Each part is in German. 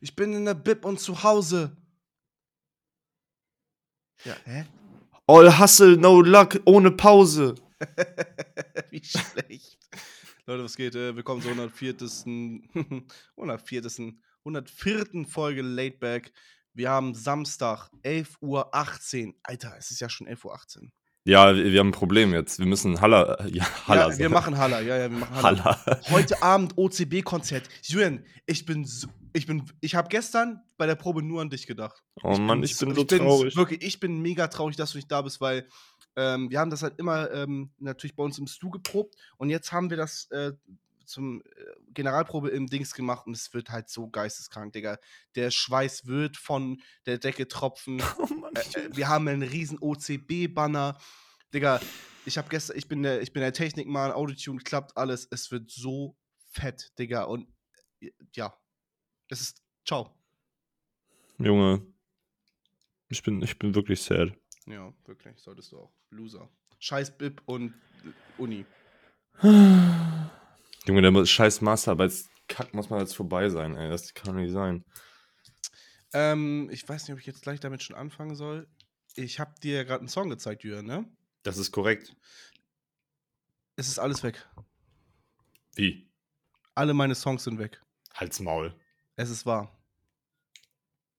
Ich bin in der Bib und zu Hause. Ja, hä? All Hustle, no luck, ohne Pause. Wie schlecht. Leute, was geht? Äh, Willkommen zur 104. 104. 104. Folge Laidback. Wir haben Samstag, 11.18 Uhr. Alter, es ist ja schon 11.18 Uhr. Ja, wir, haben ein Problem jetzt. Wir müssen Haller. Ja, Haller. Ja, wir sagen. machen Haller. Ja, ja, wir machen Haller. Haller. Heute Abend OCB-Konzert. Julian, ich bin, so, ich bin, ich habe gestern bei der Probe nur an dich gedacht. Oh Mann, ich bin so traurig. Wirklich, ich bin mega traurig, dass du nicht da bist, weil ähm, wir haben das halt immer ähm, natürlich bei uns im Stu geprobt und jetzt haben wir das äh, zum äh, Generalprobe im Dings gemacht und es wird halt so geisteskrank, Digga. Der Schweiß wird von der Decke tropfen. Oh Mann, Äh, wir haben einen riesen OCB-Banner. Digga, ich habe gestern, ich bin der, ich bin der Technikmann, Autotune, klappt alles. Es wird so fett, Digga. Und äh, ja, es ist. Ciao. Junge. Ich bin, ich bin wirklich sad. Ja, wirklich, solltest du auch. Loser. Scheiß Bib und Uni. Junge, der muss- scheiß Masterarbeitskack muss mal jetzt vorbei sein, ey. Das kann nicht sein. Ähm, ich weiß nicht, ob ich jetzt gleich damit schon anfangen soll. Ich habe dir gerade einen Song gezeigt, Jürgen, ne? Das ist korrekt. Es ist alles weg. Wie? Alle meine Songs sind weg. Halt's Maul. Es ist wahr.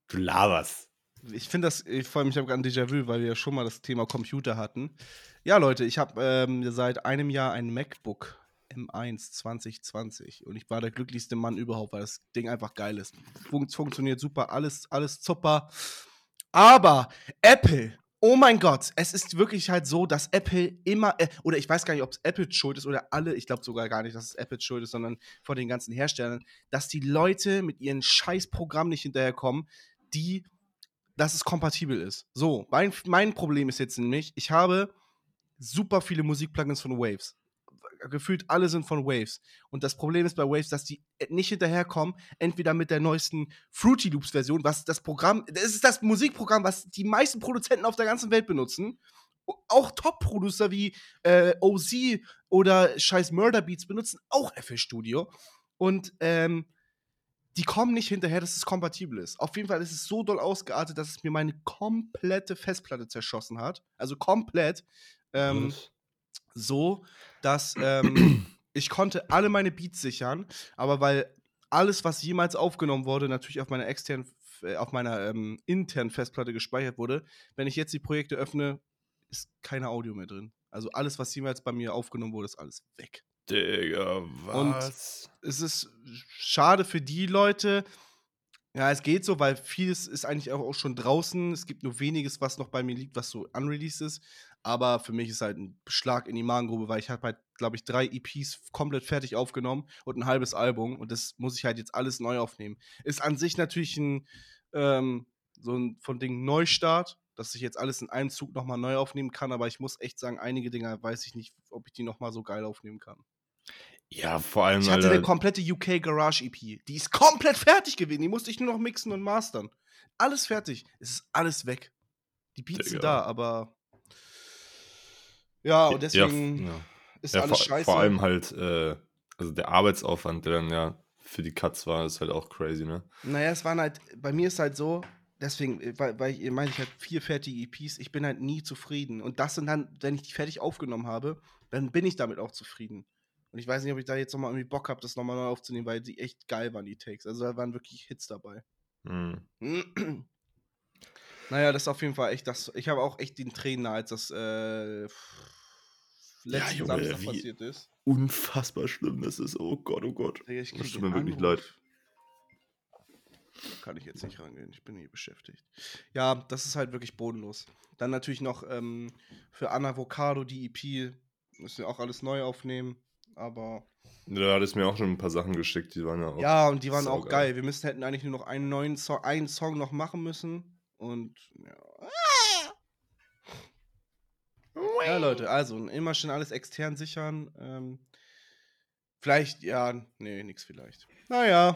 Du laberst. Ich finde das, ich freue mich aber an Déjà-vu, weil wir ja schon mal das Thema Computer hatten. Ja, Leute, ich habe ähm, seit einem Jahr ein MacBook M1 2020 und ich war der glücklichste Mann überhaupt, weil das Ding einfach geil ist. Fun funktioniert super, alles, alles super. Aber Apple, oh mein Gott, es ist wirklich halt so, dass Apple immer, äh, oder ich weiß gar nicht, ob es Apple schuld ist oder alle, ich glaube sogar gar nicht, dass es Apple schuld ist, sondern von den ganzen Herstellern, dass die Leute mit ihren scheiß Programmen nicht hinterherkommen, die dass es kompatibel ist. So, mein, mein Problem ist jetzt nämlich, ich habe super viele Musikplugins von Waves. Gefühlt alle sind von Waves. Und das Problem ist bei Waves, dass die nicht hinterherkommen, entweder mit der neuesten Fruity Loops Version, was das Programm, das ist das Musikprogramm, was die meisten Produzenten auf der ganzen Welt benutzen. Auch Top-Producer wie äh, OZ oder scheiß Murder Beats benutzen auch FL Studio. Und ähm, die kommen nicht hinterher, dass es kompatibel ist. Auf jeden Fall ist es so doll ausgeartet, dass es mir meine komplette Festplatte zerschossen hat. Also komplett. Ähm, Was? So, dass ähm, ich konnte alle meine Beats sichern, aber weil alles, was jemals aufgenommen wurde, natürlich auf meiner externen, äh, auf meiner ähm, internen Festplatte gespeichert wurde, wenn ich jetzt die Projekte öffne, ist keine Audio mehr drin. Also alles, was jemals bei mir aufgenommen wurde, ist alles weg Digga, was? es ist schade für die Leute. Ja, es geht so, weil vieles ist eigentlich auch schon draußen. Es gibt nur weniges, was noch bei mir liegt, was so unreleased ist. Aber für mich ist halt ein Schlag in die Magengrube, weil ich habe halt, glaube ich, drei EPs komplett fertig aufgenommen und ein halbes Album. Und das muss ich halt jetzt alles neu aufnehmen. Ist an sich natürlich ein, ähm, so ein von Ding Neustart, dass ich jetzt alles in einem Zug nochmal neu aufnehmen kann. Aber ich muss echt sagen, einige Dinger weiß ich nicht, ob ich die nochmal so geil aufnehmen kann. Ja, vor allem, Ich hatte Alter. eine komplette UK Garage EP. Die ist komplett fertig gewesen. Die musste ich nur noch mixen und mastern. Alles fertig. Es ist alles weg. Die Beats sind Digga. da, aber. Ja, und deswegen ja, ja. ist ja, alles vor, scheiße. vor allem halt, äh, also der Arbeitsaufwand, der dann ja für die Cuts war, ist halt auch crazy, ne? Naja, es waren halt, bei mir ist halt so, deswegen, äh, weil, weil ich meine, ich habe vier fertige EPs, ich bin halt nie zufrieden. Und das sind dann, wenn ich die fertig aufgenommen habe, dann bin ich damit auch zufrieden. Und ich weiß nicht, ob ich da jetzt nochmal irgendwie Bock habe, das nochmal neu aufzunehmen, weil die echt geil waren, die Takes. Also da waren wirklich Hits dabei. Hm. naja, das ist auf jeden Fall echt das. Ich habe auch echt den Tränen als das äh, letzten Junge, Samstag passiert ist. Unfassbar schlimm das ist. Oh Gott, oh Gott. Ich Das tut mir wirklich Anruf. leid. Kann ich jetzt nicht rangehen, ich bin hier beschäftigt. Ja, das ist halt wirklich bodenlos. Dann natürlich noch ähm, für Anavocado die EP. Müssen wir auch alles neu aufnehmen. Aber. Da hat es mir auch schon ein paar Sachen geschickt, die waren ja auch. Ja, und die waren auch saugeil. geil. Wir müssten hätten eigentlich nur noch einen neuen Song, einen Song noch machen müssen. Und ja. Ja, Leute, also immer schön alles extern sichern. Ähm, vielleicht, ja, nee, nix vielleicht. Naja.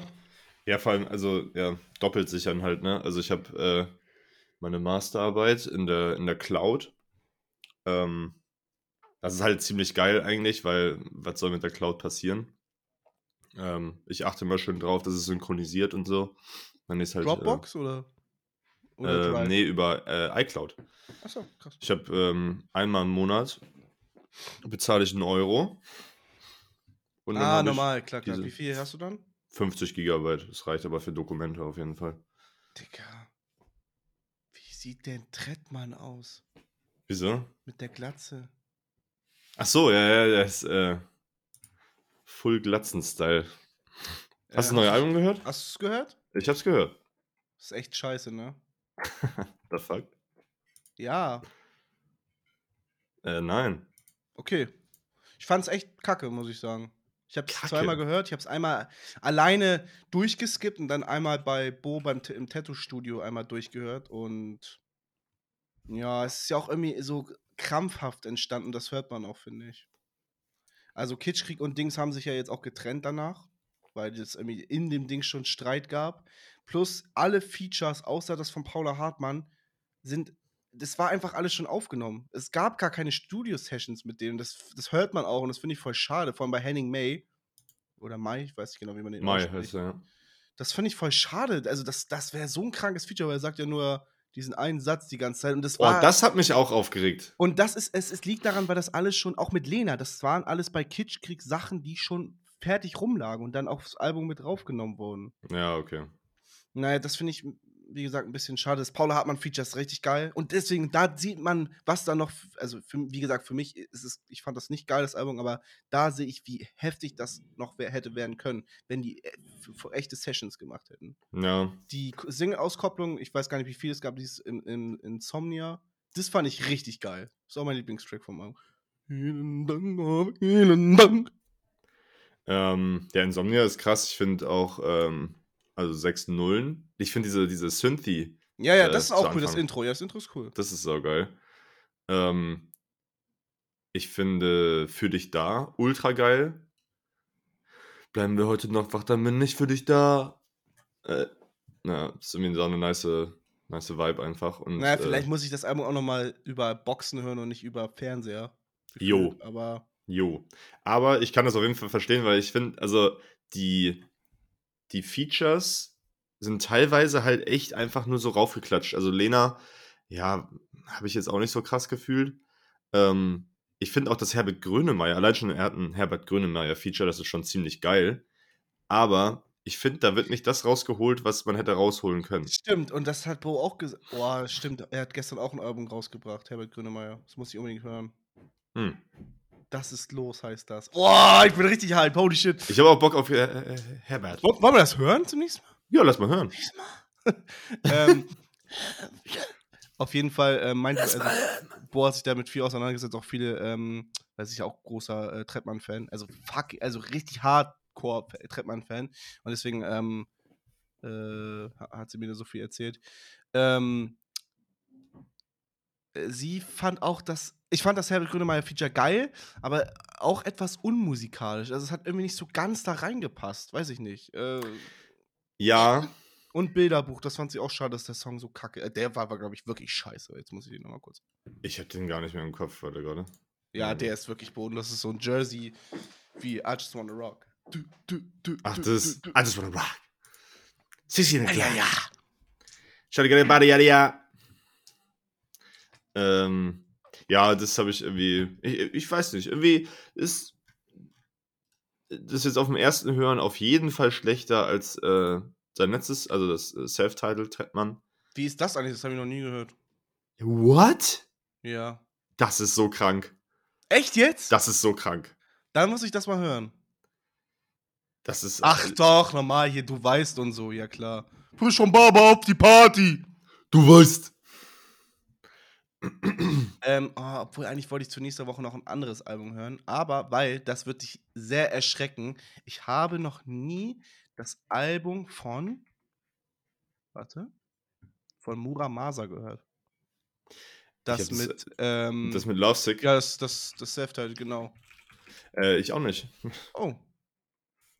Ja, vor allem, also, ja, doppelt sichern halt, ne? Also ich habe äh, meine Masterarbeit in der, in der Cloud. Ähm, das ist halt ziemlich geil eigentlich, weil was soll mit der Cloud passieren? Ähm, ich achte immer schön drauf, dass es synchronisiert und so. Wenn ich's halt, Dropbox? Äh, Oder äh, Drive? nee, über äh, iCloud. Achso, krass. Ich habe ähm, einmal im Monat bezahle ich einen Euro. Ah, normal, klar, klar. Wie viel hast du dann? 50 Gigabyte. Das reicht aber für Dokumente auf jeden Fall. Digga. Wie sieht denn Trettmann aus? Wieso? Mit der Glatze. Ach so, ja, ja, der ist äh, Full Glatzen-Style. Hast du das neue hast Album gehört? Hast du es gehört? Ich hab's gehört. Das ist echt scheiße, ne? The fuck? Ja, Äh, nein. okay. Ich fand's echt kacke, muss ich sagen. Ich habe es zweimal gehört. Ich habe es einmal alleine durchgeskippt und dann einmal bei Bo beim im Tattoo-Studio einmal durchgehört. Und ja, es ist ja auch irgendwie so krampfhaft entstanden. Das hört man auch, finde ich. Also Kitschkrieg und Dings haben sich ja jetzt auch getrennt danach, weil es irgendwie in dem Ding schon Streit gab. Plus alle Features, außer das von Paula Hartmann, sind, das war einfach alles schon aufgenommen. Es gab gar keine Studio-Sessions mit denen. Das, das hört man auch und das finde ich voll schade. Vor allem bei Henning May. Oder Mai, ich weiß nicht genau, wie man den Mai heißt er, ja. Das finde ich voll schade. Also, das, das wäre so ein krankes Feature, weil er sagt ja nur diesen einen Satz die ganze Zeit. Und das Oh, war. das hat mich auch aufgeregt. und das ist, es, es liegt daran, weil das alles schon, auch mit Lena, das waren alles bei Kitschkrieg Sachen, die schon fertig rumlagen und dann aufs Album mit draufgenommen wurden. Ja, okay. Naja, das finde ich, wie gesagt, ein bisschen schade. Das Paula Hartmann-Feature ist richtig geil. Und deswegen, da sieht man, was da noch, also für, wie gesagt, für mich ist es, ich fand das nicht geil, das Album, aber da sehe ich, wie heftig das noch hätte werden können, wenn die äh, echte Sessions gemacht hätten. Ja. Die Single-Auskopplung, ich weiß gar nicht, wie viel es gab, dieses in, in, Insomnia, das fand ich richtig geil. Ist auch mein Lieblingstrack vom Album. Vielen Dank, oh, vielen Dank. Ähm, der Insomnia ist krass. Ich finde auch, ähm, also sechs Nullen. Ich finde diese, diese Synthy, Ja, ja, Äh, das ist auch cool, das. Intro. Ja, das Intro ist cool. das ist so geil. Ähm, ich finde Für dich da ultra geil. Bleiben wir heute noch wach, dann bin ich für dich da. Äh, na, das ist irgendwie so eine nice, nice Vibe einfach. Und, Naja, vielleicht äh, muss ich das Album auch nochmal über Boxen hören und nicht über Fernseher. Jo. Aber Jo. Aber ich kann das auf jeden Fall verstehen, weil ich finde, also die, die Features sind teilweise halt echt einfach nur so raufgeklatscht. Also Lena, ja, habe ich jetzt auch nicht so krass gefühlt. Ähm, ich finde auch, dass Herbert Grönemeyer, allein schon er hat ein Herbert Grönemeyer-Feature, das ist schon ziemlich geil. Aber ich finde, da wird nicht das rausgeholt, was man hätte rausholen können. stimmt, und das hat Bo auch gesagt. Boah, stimmt. Er hat gestern auch ein Album rausgebracht, Herbert Grönemeyer. Das muss ich unbedingt hören. Hm. Das ist los, heißt das. Boah, ich bin richtig hype. Holy shit. Ich habe auch Bock auf äh, äh, Herbert. Wollen wir das hören zum nächsten Mal? Ja, lass mal hören. ähm, auf jeden Fall äh, meinte also, Bo hat sich damit viel auseinandergesetzt, auch viele, ähm, weiß ich auch großer äh, Trettmann-Fan, also fuck, also richtig hardcore Trettmann-Fan und deswegen ähm, äh, ha- hat sie mir da so viel erzählt. Ähm, äh, sie fand auch das, ich fand das Herbert Grönemeyer-Feature geil, aber auch etwas unmusikalisch. Also es hat irgendwie nicht so ganz da reingepasst, weiß ich nicht. Äh, Ja, und Bilderbuch, das fand sie auch schade, dass der Song so kacke. Äh, der war, war glaube ich, wirklich scheiße. Jetzt muss ich den nochmal kurz. ich habe den gar nicht mehr im Kopf, warte gerade. Ja, Ja. der ist wirklich boden. Das ist so ein Jersey wie I Just Wanna Rock. Du, du, du, Ach, das. du. I just wanna rock. Sissy in Ja, ja, ja. Shawty got a body, yada, ja. Ähm, ja, das habe ich irgendwie. Ich, ich weiß nicht. Irgendwie ist das ist jetzt auf dem ersten Hören auf jeden Fall schlechter als äh, sein letztes, also das äh, Self-Titled Trettmann. Wie ist das eigentlich? Das habe ich noch nie gehört. What? Ja. Das ist so krank. Echt jetzt? Das ist so krank. Dann muss ich das mal hören. Das ist. Ach doch, normal hier, du weißt und so, ja klar. Frisch vom Baba auf die Party. Du weißt. Ähm, oh, obwohl eigentlich wollte ich zu nächster Woche noch ein anderes Album hören, aber weil das wird dich sehr erschrecken. Ich habe noch nie das Album von warte von Muramasa gehört. Das hab das- mit ähm, Das mit Lovesick. ja das das das Self-Title genau. Äh, ich auch nicht. Oh,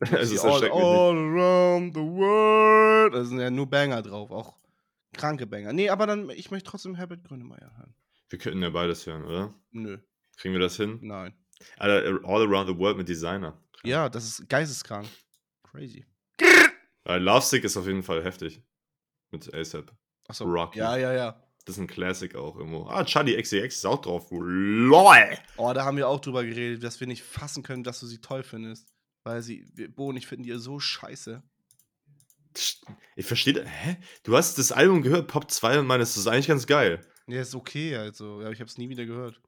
es ist all, all around the world. Da sind ja nur Banger drauf, auch kranke Banger. Nee, aber dann ich möchte trotzdem Herbert Grönemeyer hören. Wir könnten ja beides hören, oder? Nö, Kriegen wir das hin? nein. Alter, All Around the World mit Designer. Ja, das ist geisteskrank. Crazy. Äh, Lovesick ist auf jeden Fall heftig. mit ASAP. Achso. Rocky. Ja, ja, ja. Das ist ein Classic auch irgendwo. Ah, Charlie XCX ist auch drauf. LOL! Oh, da haben wir auch drüber geredet, dass wir nicht fassen können, dass du sie toll findest. Weil sie, wir, Bo und ich finden die so scheiße. Ich verstehe, hä? Du hast das Album gehört, Pop 2 und meinst, das ist eigentlich ganz geil. Ja, ist okay, also. Ja, ich habe es nie wieder gehört.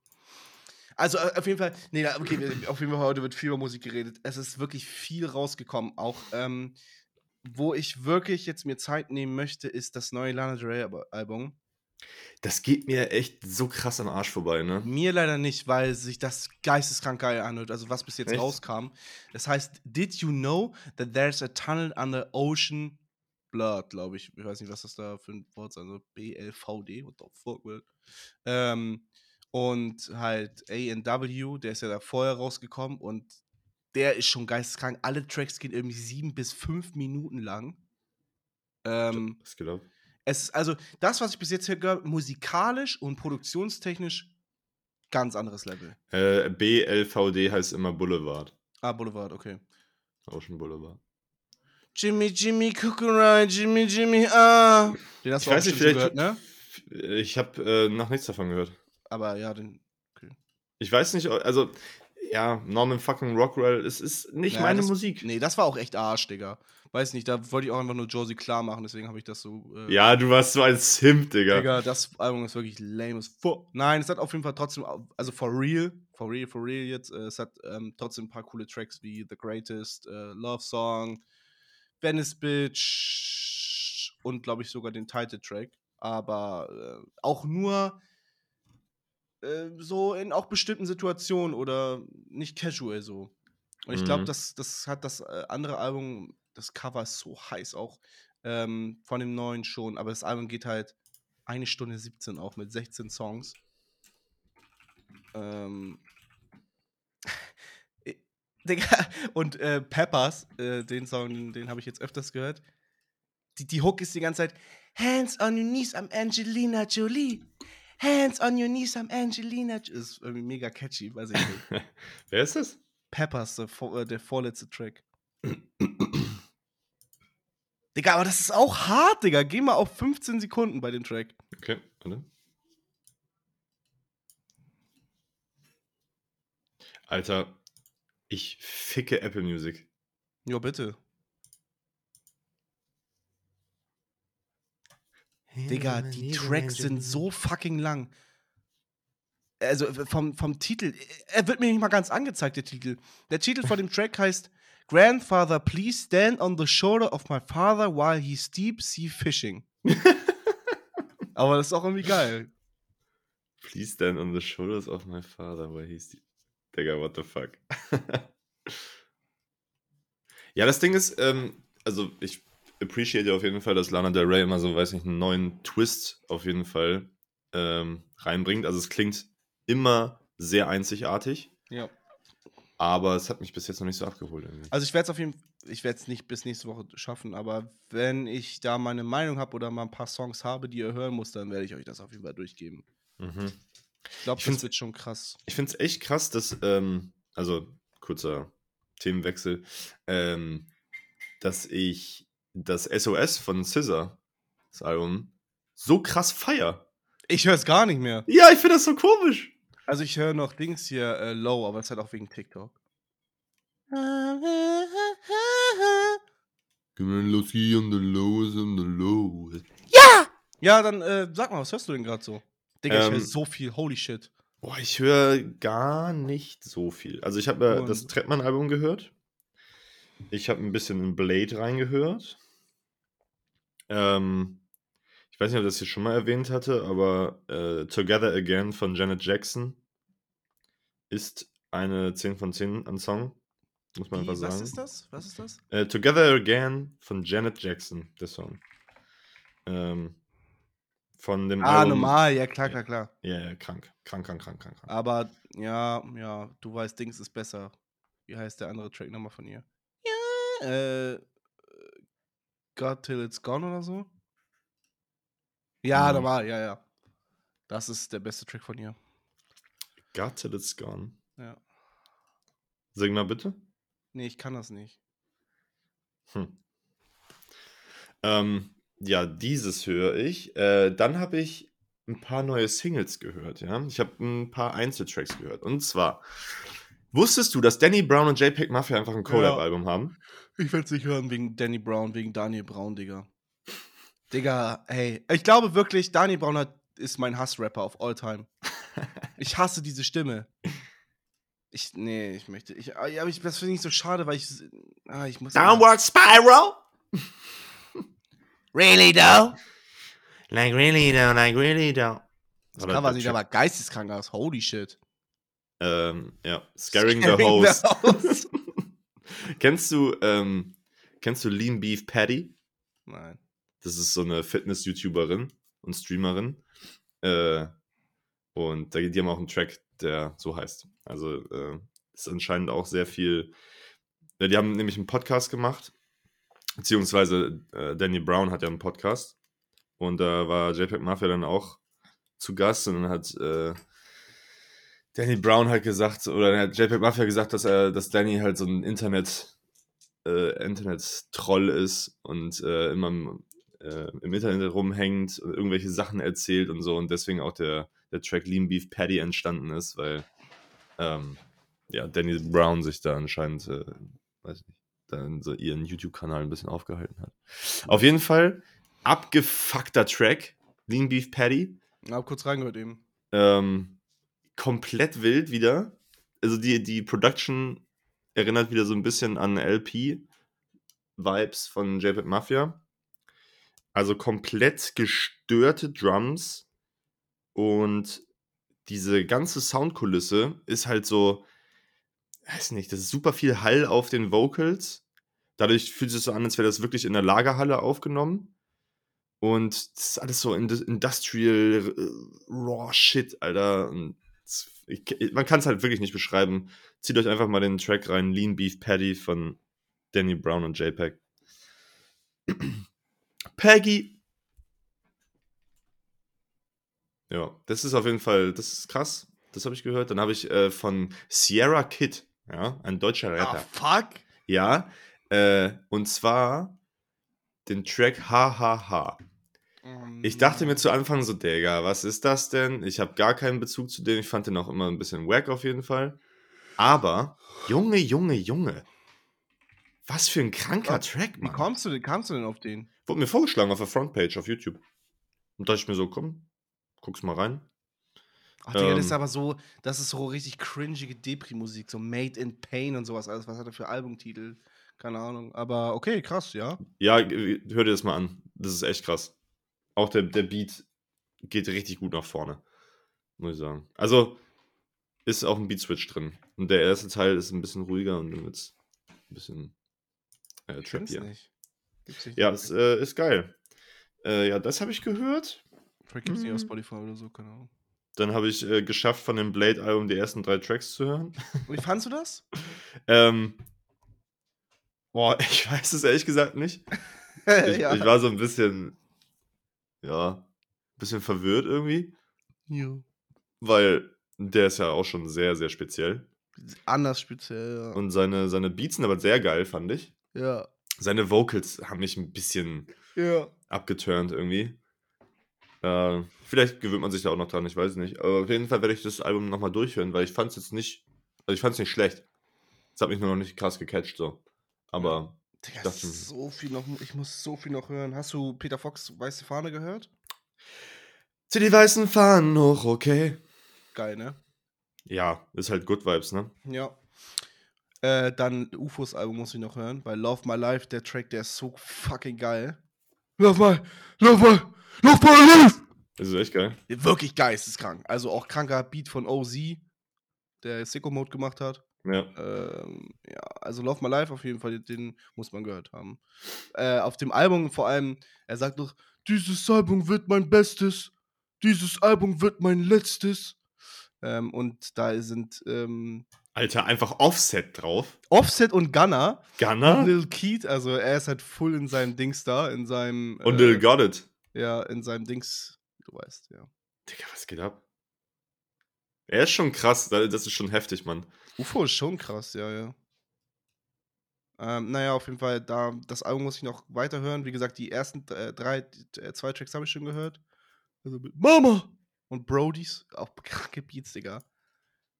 Also äh, auf jeden Fall, nee, okay, auf jeden Fall heute wird viel über Musik geredet. Es ist wirklich viel rausgekommen. Auch ähm, wo ich wirklich jetzt mir Zeit nehmen möchte, ist das neue Lana Del Rey Al- Album. Das geht mir echt so krass am Arsch vorbei, ne? Mir leider nicht, weil sich das geisteskrank geil anhört, also was bis jetzt Echt? rauskam. Das heißt, Did you know that there's a tunnel under ocean blood, glaube ich. Ich weiß nicht, was das da für ein Wort ist, also B-L-V-D, what the fuck, man. Ähm, und halt A&W, der ist ja da vorher rausgekommen und der ist schon geisteskrank. Alle Tracks gehen irgendwie sieben bis fünf Minuten lang. Ähm, Was geht ab? Es ist also das, was ich bis jetzt hier gehört, musikalisch und produktionstechnisch ganz anderes Level. Äh, BLVD heißt immer Boulevard. Ah, Boulevard, okay. Ocean Boulevard. Jimmy, Jimmy, around, Jimmy, Jimmy, ah. Den hast Ich du auch weiß nicht, vielleicht. gehört, ne? Ich habe äh, noch nichts davon gehört. Aber ja, den. Ich weiß nicht, also, ja, Norman fucking Rockwell, es ist nicht Ja, meine das- Musik. Nee, das war auch echt Arsch, Digga. Weiß nicht, da wollte ich auch einfach nur Josie klar machen, deswegen habe ich das so. Äh, Ja, du warst so ein Simp, Digga. Digga, das Album ist wirklich lame as fuck. Nein, es hat auf jeden Fall trotzdem, also for real, for real, for real jetzt, äh, es hat ähm, trotzdem ein paar coole Tracks wie The Greatest, äh, Love Song, Venice Bitch und glaube ich sogar den Title-Track. Aber äh, auch nur äh, so in auch bestimmten Situationen oder nicht casual so. Und ich glaube, Mhm. das, das hat das äh, andere Album, das Cover ist so heiß auch ähm, von dem neuen schon, aber das Album geht halt eine Stunde 17 auch mit 16 Songs. Ähm, äh, und äh, Peppers, äh, den Song, den habe ich jetzt öfters gehört. Die, die Hook ist die ganze Zeit Hands on your knees, I'm Angelina Jolie. Hands on your knees, I'm Angelina. Ist irgendwie mega catchy, weiß ich nicht. Wer ist das? Peppers, der, äh, der vorletzte Track. Digga, aber das ist auch hart, Digga. Geh mal auf 15 Sekunden bei dem Track. Okay, warte. Alter, ich ficke Apple Music. Ja, bitte. Digga, die Tracks sind so fucking lang. Also vom, vom Titel, er wird mir nicht mal ganz angezeigt, der Titel. Der Titel von dem Track heißt Grandfather, please stand on the shoulder of my father while he's deep sea fishing. Aber das ist auch irgendwie geil. Please stand on the shoulders of my father, where he's the... Digga, what the fuck? ja, das Ding ist, ähm, also ich appreciate auf jeden Fall, dass Lana Del Rey immer so, weiß nicht, einen neuen Twist auf jeden Fall ähm, reinbringt. Also es klingt immer sehr einzigartig, Ja. aber es hat mich bis jetzt noch nicht so abgeholt. Irgendwie. Also ich werde es auf jeden Fall, ich werde es nicht bis nächste Woche schaffen, aber wenn ich da meine Meinung habe oder mal ein paar Songs habe, die ihr hören muss, dann werde ich euch das auf jeden Fall durchgeben. Mhm. Ich glaube, das wird schon krass. Ich finde es echt krass, dass, ähm, also kurzer Themenwechsel, ähm, dass ich das SOS von Scissor, das Album, so krass feier. Ich höre es gar nicht mehr. Ja, ich finde das so komisch. Also ich höre noch Dings hier äh, low, aber es halt auch wegen TikTok. Los hier on the lows on the lows. Ja, dann äh, sag mal, was hörst du denn gerade so? Digga, ich höre Ähm, so viel, holy shit. Boah, ich höre gar nicht so viel. Also ich habe äh, das Trettmann-Album gehört. Ich habe ein bisschen in Blade reingehört. Ähm, ich weiß nicht, ob ich das hier schon mal erwähnt hatte, aber äh, Together Again von Janet Jackson ist eine 10 von 10 an Song. Muss man Wie, einfach was sagen. ist das? Was ist das? Äh, Together Again von Janet Jackson, der Song. Ähm, von dem Ah, Album. normal, ja klar, klar, klar. Ja, ja, krank. Krank, krank, krank, krank, krank. Aber ja, ja, du weißt, Dings ist besser. Wie heißt der andere Track nochmal von ihr? Ja, äh, God Till It's Gone oder so? Ja, Mhm. normal, ja, ja. Das ist der beste Track von ihr. Got till it's gone. Ja. Sing mal bitte. Nee, ich kann das nicht. Hm. Ähm, Ja, dieses höre ich. Äh, dann habe ich ein paar neue Singles gehört, ja. Ich habe ein paar Einzeltracks gehört. Und zwar, wusstest du, dass Danny Brown und JPEG Mafia einfach ein Collab-Album haben? Ich will es nicht hören wegen Danny Brown, wegen Daniel Brown, Digga. Digga, hey. Ich glaube wirklich, Daniel Brown hat, ist mein Hassrapper of all time. ich hasse diese Stimme. Ich, nee, ich möchte. Ich, ah, aber ich, das finde ich so schade, weil ich. Ah, ich muss. Downward Spiral? Really though? Like really though, like really though. Das Cover sieht aber geisteskrank aus. Holy shit. Ähm, ja. Scaring, Scaring the Host. The host. Kennst du, ähm, kennst du Lean Beef Patty? Nein. Das ist so eine Fitness-YouTuberin und Streamerin. Äh, und die haben auch einen Track, der so heißt. Also äh, ist anscheinend auch sehr viel. Ja, die haben nämlich einen Podcast gemacht, beziehungsweise äh, Danny Brown hat ja einen Podcast und da war JPEG Mafia dann auch zu Gast und dann hat äh, Danny Brown halt gesagt, oder hat JPEG Mafia gesagt, dass er, dass Danny halt so ein Internet, äh, Internet-Troll ist und äh, immer äh, im Internet rumhängt und irgendwelche Sachen erzählt und so und deswegen auch der, der Track Lean Beef Patty entstanden ist, weil ähm, ja, Danny Brown sich da anscheinend, äh, weiß nicht, dann so ihren YouTube-Kanal ein bisschen aufgehalten hat. Auf jeden Fall abgefuckter Track, Lean Beef Patty. Hab kurz reingehört eben. Ähm, komplett wild wieder. Also die, die Production erinnert wieder so ein bisschen an LP-Vibes von JPEG Mafia. Also komplett gestörte Drums und diese ganze Soundkulisse ist halt so, weiß nicht, das ist super viel Hall auf den Vocals. Dadurch fühlt es so an, als wäre das wirklich in der Lagerhalle aufgenommen. Und das ist alles so Industrial äh, Raw Shit, Alter. Und ich, man kann es halt wirklich nicht beschreiben. Zieht euch einfach mal den Track rein: Lean Beef Patty von Danny Brown und JPEG. Peggy. Ja, das ist auf jeden Fall, das ist krass. Das habe ich gehört. Dann habe ich äh, von Sierra Kid, ja, ein deutscher ah, Rapper. Ah, fuck. Ja, äh, und zwar den Track HHH. Ich dachte mir zu Anfang so, Digga, was ist das denn? Ich habe gar keinen Bezug zu dem. Ich fand den auch immer ein bisschen wack auf jeden Fall. Aber, Junge, Junge, Junge. Was für ein kranker Track, Mann. Wie kommst du denn, kamst du denn auf den? Wurde mir vorgeschlagen auf der Frontpage auf YouTube. Und da dachte ich mir so, komm, guck's mal rein. Ach, Digga, ähm, das ist ähm. aber so, das ist so richtig cringige Depri-Musik, so Made in Pain und sowas alles. Was hat er für Albumtitel? Keine Ahnung. Aber okay, krass, ja. Ja, hör dir das mal an. Das ist echt krass. Auch der, der Beat geht richtig gut nach vorne. Muss ich sagen. Also, ist auch ein Beat-Switch drin. Und der erste Teil ist ein bisschen ruhiger und dann wird's ein bisschen äh, trappier. Nicht. Ja, es äh, ist geil. Äh, ja, das habe ich gehört. Vielleicht gibt es nicht auf mhm. Spotify oder so, keine Ahnung. Dann habe ich äh, geschafft, von dem Blade-Album die ersten drei Tracks zu hören. Wie fandest du das? ähm, boah, ich weiß es ehrlich gesagt nicht. Ich, ja. ich war so ein bisschen, ja, ein bisschen verwirrt irgendwie. Ja. Weil der ist ja auch schon sehr, sehr speziell. Anders speziell, ja. Und seine, seine Beats sind aber sehr geil, fand ich. Ja. Seine Vocals haben mich ein bisschen ja. abgeturnt irgendwie. Äh, vielleicht gewöhnt man sich da auch noch dran, ich weiß nicht. Aber auf jeden Fall werde ich das Album nochmal durchhören, weil ich fand es jetzt nicht, also ich fand es nicht schlecht. Es hat mich nur noch nicht krass gecatcht, so. Aber Digga, ich dachte, so viel noch, ich muss so viel noch hören. Hast du Peter Fox Weiße Fahne gehört? Zu die weißen Fahnen hoch, okay. Geil, ne? Ja, ist halt Good Vibes, ne? Ja. Äh, dann UFOs Album muss ich noch hören, weil Love My Life, der Track, der ist so fucking geil. Love My, Love My, Love My Life! Das ist echt geil. Wirklich geisteskrank. Also auch kranker Beat von OZ, der Sicko Mode gemacht hat. Ja. Ähm, ja, also Love My Life auf jeden Fall, den muss man gehört haben. Äh, auf dem Album vor allem, er sagt doch, dieses Album wird mein Bestes, dieses Album wird mein letztes. Ähm, und da sind ähm, Alter, einfach Offset drauf. Offset und Gunner. Gunner? Und Lil Keith, also er ist halt full in seinem Dings da, in seinem. Und äh, Lil Got It. Ja, in seinem Dings, du weißt, ja. Digga, was geht ab? Er ist schon krass, das ist schon heftig, Mann. UFO ist schon krass, ja, ja. Ähm, naja, auf jeden Fall, da, das Album muss ich noch weiterhören. Wie gesagt, die ersten äh, drei, äh, zwei Tracks habe ich schon gehört. Also mit Mama und Brodies, auch kranke Beats, Digga.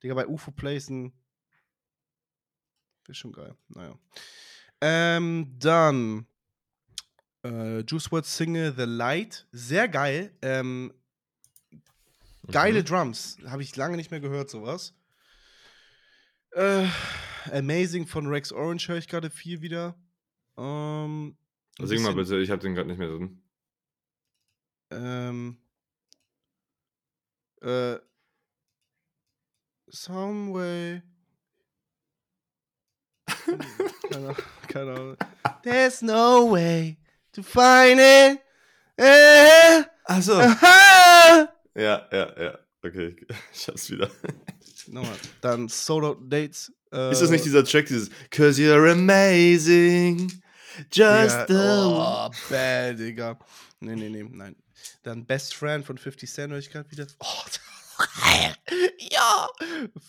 Digga, bei UFO Plays ein. Ist schon geil. Naja. Ähm, dann äh, Juice WRLD Single The Light. Sehr geil. Ähm, geile Mhm. Drums. Habe ich lange nicht mehr gehört, sowas. Äh, Amazing von Rex Orange höre ich gerade viel wieder. Ähm, Sing mal bitte, ich habe den gerade nicht mehr drin. Ähm, äh, some way. Hm, keine, Ahnung, keine Ahnung. There's no way to find it. Äh, Achso. Ja, ja, ja. Okay, ich hab's wieder. Nochmal. Dann Solo Dates. Äh, Ist das nicht dieser Track, dieses Cause you're amazing, just ja, the... Oh, bad, Digga. Nee, nee, nee, nein. Dann Best Friend von 50 Cent höre ich gerade wieder. Oh, ja!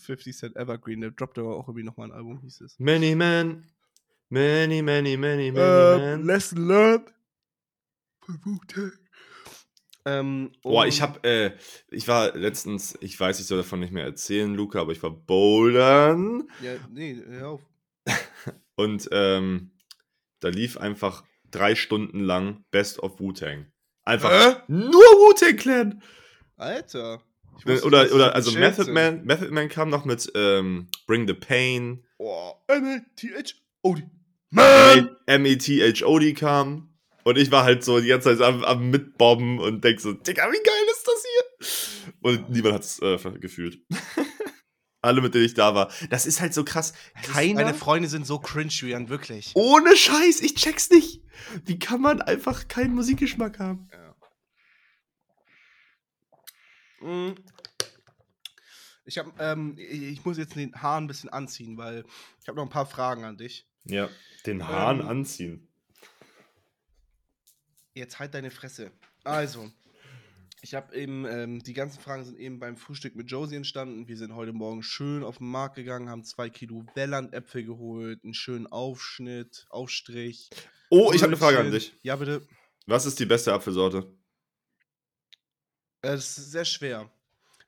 50 Cent Evergreen, der droppt aber auch irgendwie nochmal ein Album, hieß es. Many men, many, many, many, many Äh, men. Lesson Learned. Von Wu-Tang. Ähm, Boah, ich hab, äh, ich war letztens, ich weiß, ich soll davon nicht mehr erzählen, Luca, aber ich war bouldern Ja, nee, hör auf. und ähm, da lief einfach drei Stunden lang Best of Wu-Tang. Einfach Hä? nur Wu-Tang Clan. Alter. Wusste Oder, oder also Method sind. Man, Method Man kam noch mit ähm, Bring the Pain, Oh, M-A-T-H-O-D. Man! M-E-T-H-O-D kam und ich war halt so die ganze Zeit am, am Mitbomben und denk so, Digga, wie geil ist das hier? Und niemand hat es äh, gefühlt. Alle, mit denen ich da war. Das ist halt so krass. Keiner. Meine Freunde sind so cringe, Julian, wirklich. ohne Scheiß, ich check's nicht. Wie kann man einfach keinen Musikgeschmack haben? Mm. Ich hab, ähm, ich muss jetzt den Haaren ein bisschen anziehen, weil ich habe noch ein paar Fragen an dich. Ja, den Hahn Ähm, anziehen. Jetzt halt deine Fresse. Also, ich habe eben, ähm, die ganzen Fragen sind eben beim Frühstück mit Josie entstanden. Wir sind heute Morgen schön auf den Markt gegangen, haben zwei Kilo Welland-Äpfel geholt, einen schönen Aufschnitt, Aufstrich. Oh, ich habe eine Frage an dich. Ja, bitte. Was ist die beste Apfelsorte? Äh, Das ist sehr schwer.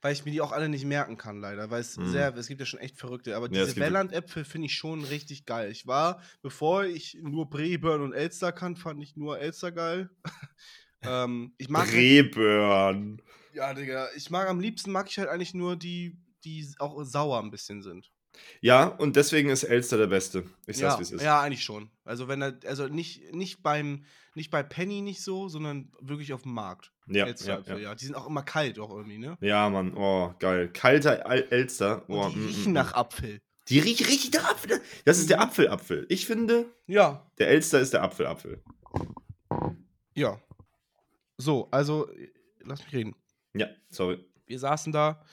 Weil ich mir die auch alle nicht merken kann, leider. Weil es Mhm. sehr, es gibt ja schon echt verrückte. Aber Ja, diese Welland-Äpfel finde ich schon richtig geil. Ich war, bevor ich nur Breburn und Elster kannte, fand ich nur Elster geil. ähm, ich mag. halt- Rehbörn. ja, Digga. Ich mag am liebsten mag ich halt eigentlich nur die, die auch sauer ein bisschen sind. Ja, und deswegen ist Elster der Beste. Ich sag's, ja, wie es ist. ja, eigentlich schon. Also wenn er, also nicht, nicht beim, nicht bei Penny nicht so, sondern wirklich auf dem Markt. Ja, Elster-Äpfel, ja, ja. Die sind auch immer kalt auch irgendwie, ne? Ja, Mann, oh, geil. Kalter Al Elster. Und Oh, die mm, riechen mm, nach mm. Apfel. Die riechen richtig nach Apfel. Das ist der Mhm. Apfelapfel. Ich finde, Ja, der Elster ist der Apfelapfel. Ja. So, also, lass mich reden. Ja, sorry. Wir saßen da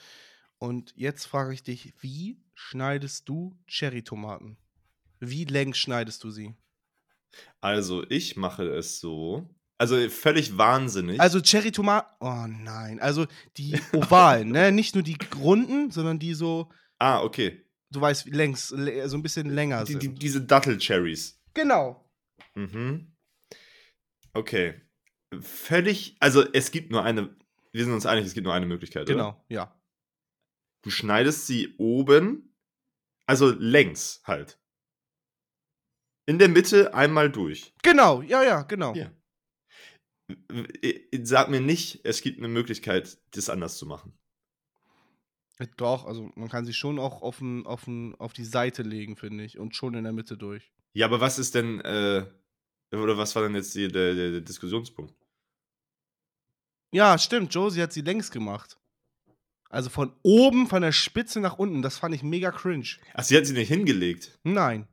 und jetzt frage ich dich, wie schneidest du Cherrytomaten? Wie längs schneidest du sie? Also, ich mache es so. Also, völlig wahnsinnig. Also Cherrytomaten, oh nein, also die ovalen, ne? Nicht nur die runden, sondern die so, ah, okay. du weißt, wie längs, lä- so ein bisschen länger Die, sind. die, diese Dattel-Cherries. genau. Mhm. Okay. Völlig, also es gibt nur eine, wir sind uns einig, es gibt nur eine Möglichkeit, oder? Genau, ja. Du schneidest sie oben, also längs halt. In der Mitte einmal durch. Genau, ja, ja, genau. Ja. Sag mir nicht, es gibt eine Möglichkeit, das anders zu machen. Doch, also man kann sie schon auch auf, n, auf, die Seite legen, finde ich, und schon in der Mitte durch. Ja, aber was ist denn, äh, oder was war denn jetzt die, der, der, der Diskussionspunkt? Ja, stimmt. Josie hat sie längs gemacht. Also von oben, von der Spitze nach unten. Das fand ich mega cringe. Ach, sie hat sie nicht hingelegt. Nein.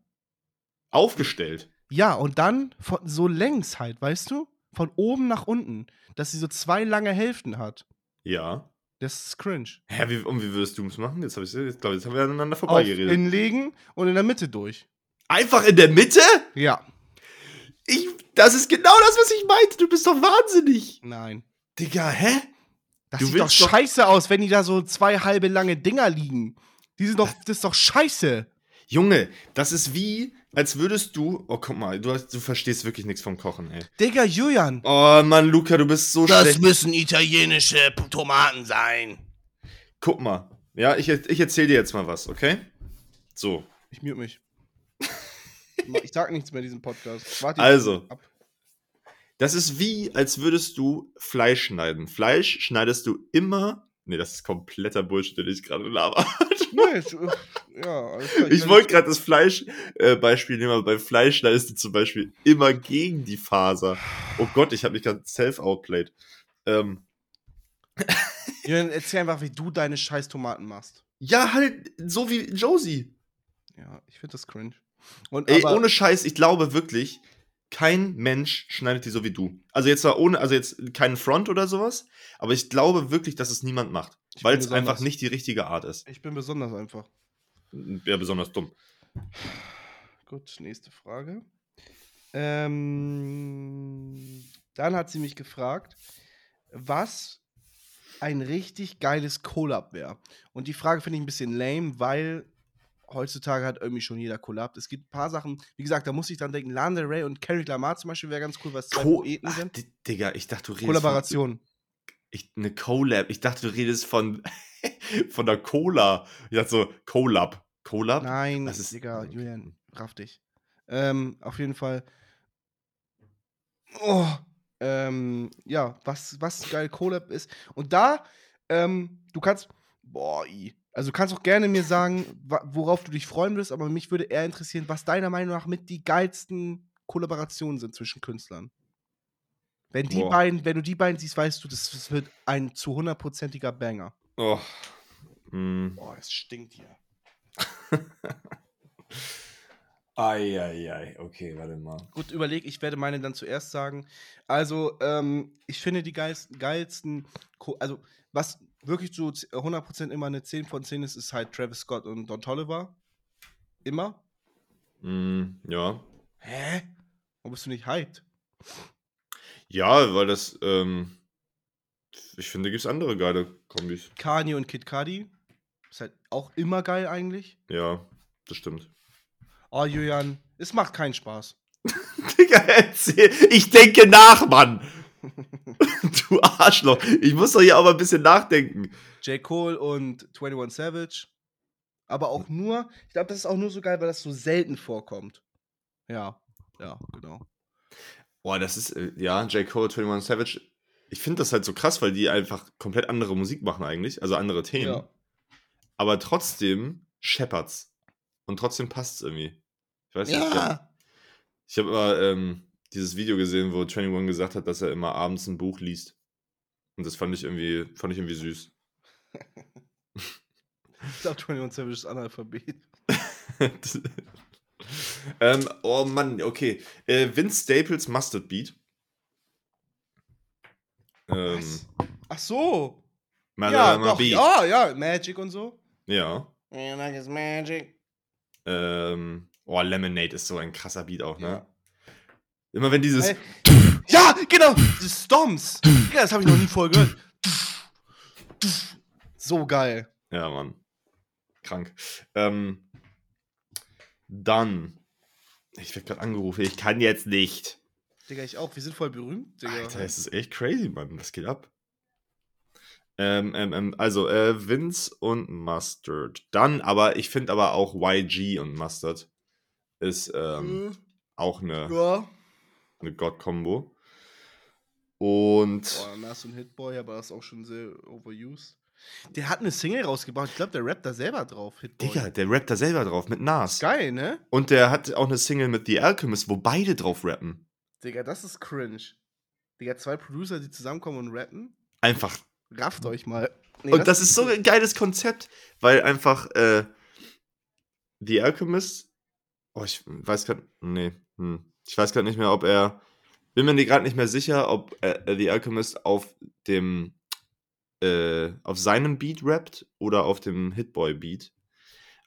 Aufgestellt. Ja, und dann von, so längs halt, weißt du? Von oben nach unten. Dass sie so zwei lange Hälften hat. Ja. Das ist cringe. Hä, wie, und wie würdest du es machen? Jetzt habe ich jetzt, glaub, jetzt haben wir aneinander Auf vorbeigeredet. hinlegen und in der Mitte durch. Einfach in der Mitte? Ja. Ich, das ist genau das, was ich meinte. Du bist doch wahnsinnig. Nein. Digga, hä? Das Du sieht doch willst doch- scheiße aus, wenn die da so zwei halbe lange Dinger liegen. Die sind doch, das ist doch scheiße. Junge, das ist wie, als würdest du. Oh, guck mal, du, hast, du verstehst wirklich nichts vom Kochen, ey. Digga, Julian. Oh Mann, Luca, du bist so Das schlecht. müssen italienische Tomaten sein. Guck mal. Ja, ich, ich erzähl dir jetzt mal was, okay? So. Ich mute mich. ich sag nichts mehr in diesem Podcast. Warte Also. ab. Das ist wie, als würdest du Fleisch schneiden. Fleisch schneidest du immer. Nee, das ist kompletter Bullshit, den ich gerade laber. Nee, ich, äh, ja, Ich wollte gerade das Fleisch-Beispiel nehmen, aber beim Fleisch schneidest du zum Beispiel immer gegen die Faser. Oh Gott, ich habe mich gerade self-outplayed. Ähm, Julian, erzähl einfach, wie du deine scheiß Tomaten machst. ja, halt so wie Josie. Ja, ich finde das cringe. Und Ey, ohne Scheiß, ich glaube wirklich, kein Mensch schneidet die so wie du. Also jetzt zwar ohne, also jetzt keinen Front oder sowas, aber ich glaube wirklich, dass es niemand macht. Weil es einfach nicht die richtige Art ist. ich bin besonders einfach. Wäre besonders dumm. Gut, nächste Frage. Ähm, dann hat sie mich gefragt, was ein richtig geiles Collab wäre. Und die Frage finde ich ein bisschen lame, weil heutzutage hat irgendwie schon jeder Collab. Es gibt ein paar Sachen, wie gesagt, da muss ich dann denken, Lana Rey und Kendrick Lamar zum Beispiel wäre ganz cool, weil es zwei Co Poeten Ach, sind. Di- Digga, ich dachte, du redest Kollaboration. Von, ich, eine Collab. Ich dachte, du redest von, von der Cola. Ich dachte so, Collab. Collab? Nein, Was ist- Digga, Julian, raff dich. Ähm, auf jeden Fall. Oh, ähm, ja, was, was geil Collab ist. Und da, ähm, du kannst, boah, i. Also du kannst auch gerne mir sagen, worauf du dich freuen würdest, aber mich würde eher interessieren, was deiner Meinung nach mit die geilsten Kollaborationen sind zwischen Künstlern. Wenn die Boah. beiden, wenn du die beiden siehst, weißt du, das, das wird ein zu hundertprozentiger Banger. Oh. Hm. Boah, es stinkt hier. Eieiei, okay, warte mal. Gut, überleg, ich werde meine dann zuerst sagen. Also, ähm, ich finde die geilsten, geilsten also was wirklich so z- 100% immer eine 10 von 10 ist, ist halt Travis Scott und Don Tolliver. Immer. Hm, ja. Hä? Warum bist du nicht hyped? Ja, weil das, ähm, ich finde, gibt es andere geile Kombis. Kanye und Kid Cudi. Ist halt auch immer geil eigentlich. Ja, das stimmt. Oh, Julian, es macht keinen Spaß. Digga, erzähl. Ich denke nach, Mann. du Arschloch. Ich muss doch hier aber ein bisschen nachdenken. J. Cole und 21 Savage. Aber auch nur, ich glaube, das ist auch nur so geil, weil das so selten vorkommt. Ja, ja, genau. Boah, das ist, äh, ja, J. Cole, 21 Savage. Ich finde das halt so krass, weil die einfach komplett andere Musik machen eigentlich, also andere Themen. Ja. Aber trotzdem scheppert's. Und trotzdem passt's irgendwie. Ich weiß nicht. Ja. ich hab immer ähm, dieses Video gesehen, wo 21 gesagt hat, dass er immer abends ein Buch liest. Und das fand ich irgendwie, fand ich irgendwie süß. Ich glaube, 21 Savage ist Analphabet. ähm, oh Mann, okay. Äh, Vince Staples Mustard Beat. Ähm, Was? Ach so. Ja, doch. Beat. Ja, ja, Magic und so. Ja. Yeah, like it's Magic. Ähm, oh, Lemonade ist so ein krasser Beat auch, ne? Ja. Immer wenn dieses. Ey. Ja, genau. Die Stomps. Ja, das habe ich noch nie voll gehört. So geil. Ja, Mann. Krank. Ähm, dann. Ich werde gerade angerufen. Ich kann jetzt nicht. Digga, ich auch. Wir sind voll berühmt, Digga. Alter, es ist echt crazy, Mann. Was geht ab? Ähm, ähm, ähm, also, äh, Vince und Mustard. Dann aber, ich finde aber auch YG und Mustard ist ähm, Äh, auch eine, ja. eine God-Kombo. Und. Boah, dann hast du einen Hitboy, aber das ist auch schon sehr overused. Der hat eine Single rausgebracht. Ich glaube, der rappt da selber drauf. Hitboy. Digga, der rappt da selber drauf mit Nas. Geil, ne? Und der hat auch eine Single mit The Alchemist, wo beide drauf rappen. Digga, das ist cringe. Digga, zwei Producer, die zusammenkommen und rappen. Einfach. Rafft euch mal. Nee, Und das ist so ein geiles Konzept, weil einfach äh, The Alchemist. Oh, ich weiß gerade. Nee. Hm. Ich weiß gerade nicht mehr, ob er. Bin mir gerade nicht mehr sicher, ob äh, The Alchemist auf dem. Äh, auf seinem Beat rappt oder auf dem Hitboy-Beat.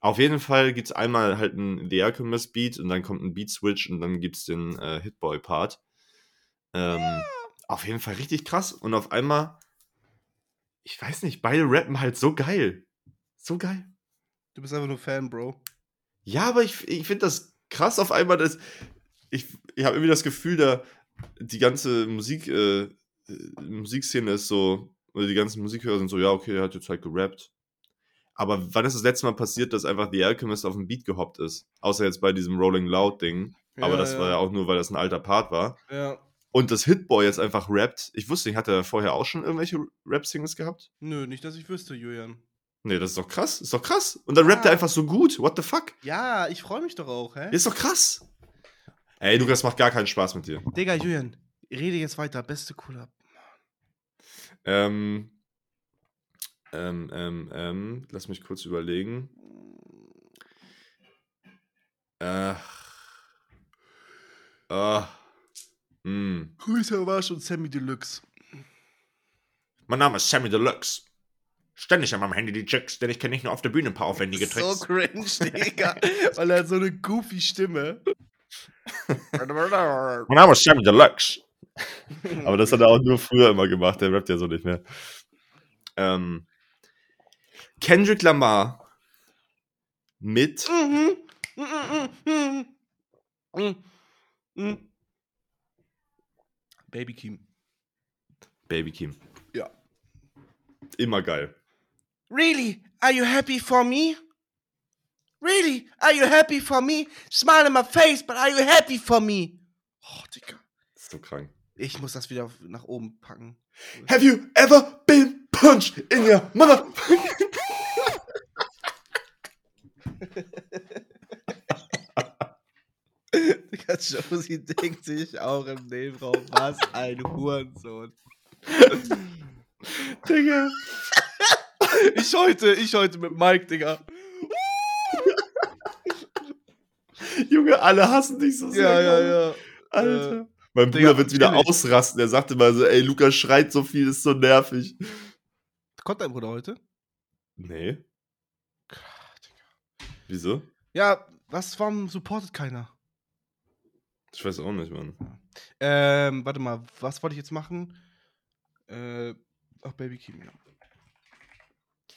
Auf jeden Fall gibt es einmal halt einen The Alchemist-Beat und dann kommt ein Beat-Switch und dann gibt es den äh, Hitboy-Part. Ähm, Auf jeden Fall richtig krass. Und auf einmal ich weiß nicht, beide rappen halt so geil. So geil. Du bist einfach nur Fan, Bro. Ja, aber ich, ich finde das krass auf einmal, dass ich, ich habe irgendwie das Gefühl, da die ganze Musik, äh, äh, Musikszene ist so, oder die ganzen Musikhörer sind so, ja, okay, er hat jetzt halt gerappt. Aber wann ist das letzte Mal passiert, dass einfach The Alchemist auf dem Beat gehoppt ist? Außer jetzt bei diesem Rolling Loud Ding. Aber Ja, das ja. war ja auch nur, weil das ein alter Part war. Ja. Und das Hitboy jetzt einfach rappt. Ich wusste nicht, hat er vorher auch schon irgendwelche Rap-Singles gehabt? Nö, nicht, dass ich wüsste, Julian. Nee, das ist doch krass. Ist doch krass. Und dann rappt er einfach so gut. What the fuck? Ja, ich freue mich doch auch, hä? Ist doch krass. Ey, Lukas, macht gar keinen Spaß mit dir. Digga, Julian, rede jetzt weiter. Beste Cooler. Ähm, ähm, ähm, ähm, lass mich kurz überlegen. Äh, ah, hm. Grüße war schon Sammy Deluxe. Mein Name ist Sammy Deluxe. Ständig an meinem Handy die Chicks, denn ich kenne nicht nur auf der Bühne ein paar aufwendige So Tricks. cringe, Digga. Weil er hat so eine goofy Stimme. mein Name ist Sammy Deluxe. Aber das hat er auch nur früher immer gemacht, der rappt ja so nicht mehr. Ähm, Kendrick Lamar mit Mhm. Mhm, mhm, mhm. Mhm. Baby Keem. Baby Kim. Ja. Immer geil. Really? Are you happy for me? Really? Are you happy for me? Smile in my face, but are you happy for me? Oh, Digga. Das ist so krank. Ich muss das wieder nach oben packen. Have you ever been punched in your mother? Josie denkt sich auch im Nebenraum, was ein Hurensohn. Digga. Ich heute, ich heute mit Mike, Digga. Junge, alle hassen dich so sehr. Ja, ja, ja. Alter. Mein Digga, Bruder wird wieder ausrasten. Er sagte mal so, ey, Lukas schreit so viel, ist so nervig. Kommt dein Bruder heute? Nee. Wieso? Ja, was, warum supportet keiner? Ich weiß auch nicht, Mann. Ähm, warte mal, was wollte ich jetzt machen? Äh, ach, Baby Kim, ja.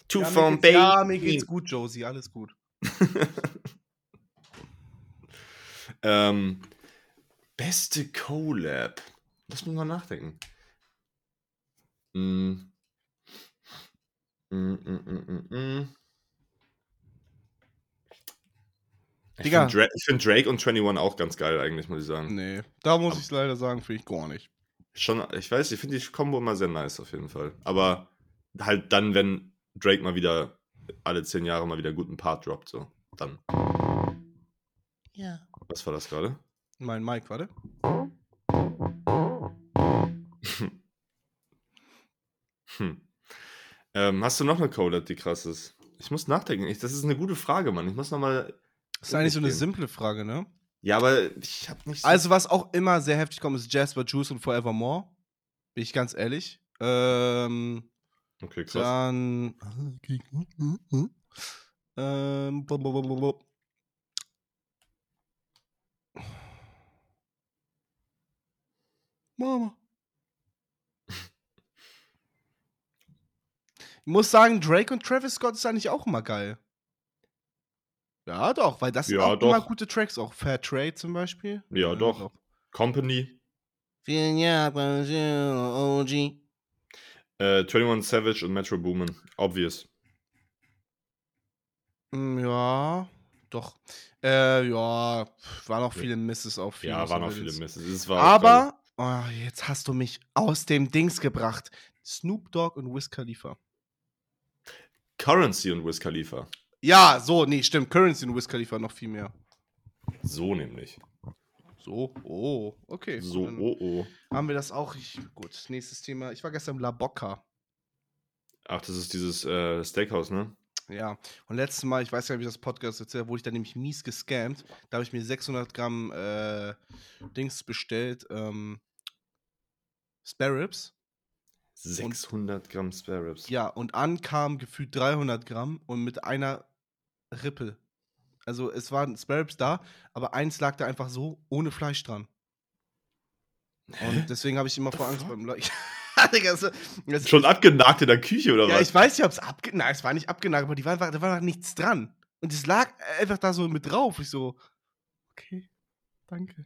Two ja, mir from Baby. ja, mir geht's gut, Josie, alles gut. ähm, beste Collab. Lass mich mal nachdenken. Mm. Mm, mm, mm, mm, mm. Ich finde Dra find Drake und 21 auch ganz geil, eigentlich, muss ich sagen. Nee, da muss ich leider sagen, finde ich gar nicht. Schon, ich weiß, ich finde die Kombo immer sehr nice, auf jeden Fall. Aber halt dann, wenn Drake mal wieder alle zehn Jahre mal wieder einen guten Part droppt, so. Dann. Ja. Was war das gerade? Mein Mike, warte. Hm. Ähm, hast du noch eine Collab, die krass ist? Ich muss nachdenken. Ich, das ist eine gute Frage, Mann. Ich muss noch mal. Das ist eigentlich so eine simple Frage, ne? Ja, aber ich habe nicht. So Also, was auch immer sehr heftig kommt, ist Jasper Juice und Forevermore. Bin ich ganz ehrlich. Ähm, okay, krass. dann. Ähm. Mama. Ich muss sagen, Drake und Travis Scott ist eigentlich auch immer geil. Ja, doch, weil das sind Ja, auch immer doch. gute Tracks, auch Fair Trade zum Beispiel. Ja, doch. Company, Vielen Dank, OG. äh, 21 Savage und Metro Boomin. Obvious. Mm, Ja, doch. Äh, ja, waren auch viele Misses auf Ja, vieles, waren auch viele Misses. Es war auch. Aber, oh, jetzt hast du mich aus dem Dings gebracht. Snoop Dogg und Wiz Khalifa. Currency und Wiz Khalifa. Ja, so, nee, stimmt. Currency und Wiz Khalifa noch viel mehr. So nämlich. So, oh, okay. So, dann oh, oh. Haben wir das auch. Ich, gut, nächstes Thema. Ich war gestern im La Bocca. Ach, das ist dieses äh, Steakhouse, ne? Ja, und letztes Mal, ich weiß gar nicht, wie ich das Podcast erzählt habe, wurde ich dann nämlich mies gescammt. Da habe ich mir 600 Gramm äh, Dings bestellt, ähm, Spare Ribs. 600 Gramm Spare Ribs. Ja, und ankam gefühlt 300 Gramm und mit einer Rippe. Also es waren Spare Ribs da, aber eins lag da einfach so, ohne Fleisch dran. Und deswegen habe ich immer vor Angst beim Le Ja, Digga, das, das, Schon abgenagt in der Küche oder Ja, was? ich weiß nicht, ob es abgenagt es war nicht abgenagt, aber die war, da war nichts dran. Und es lag einfach da so mit drauf. Ich so, Okay, danke.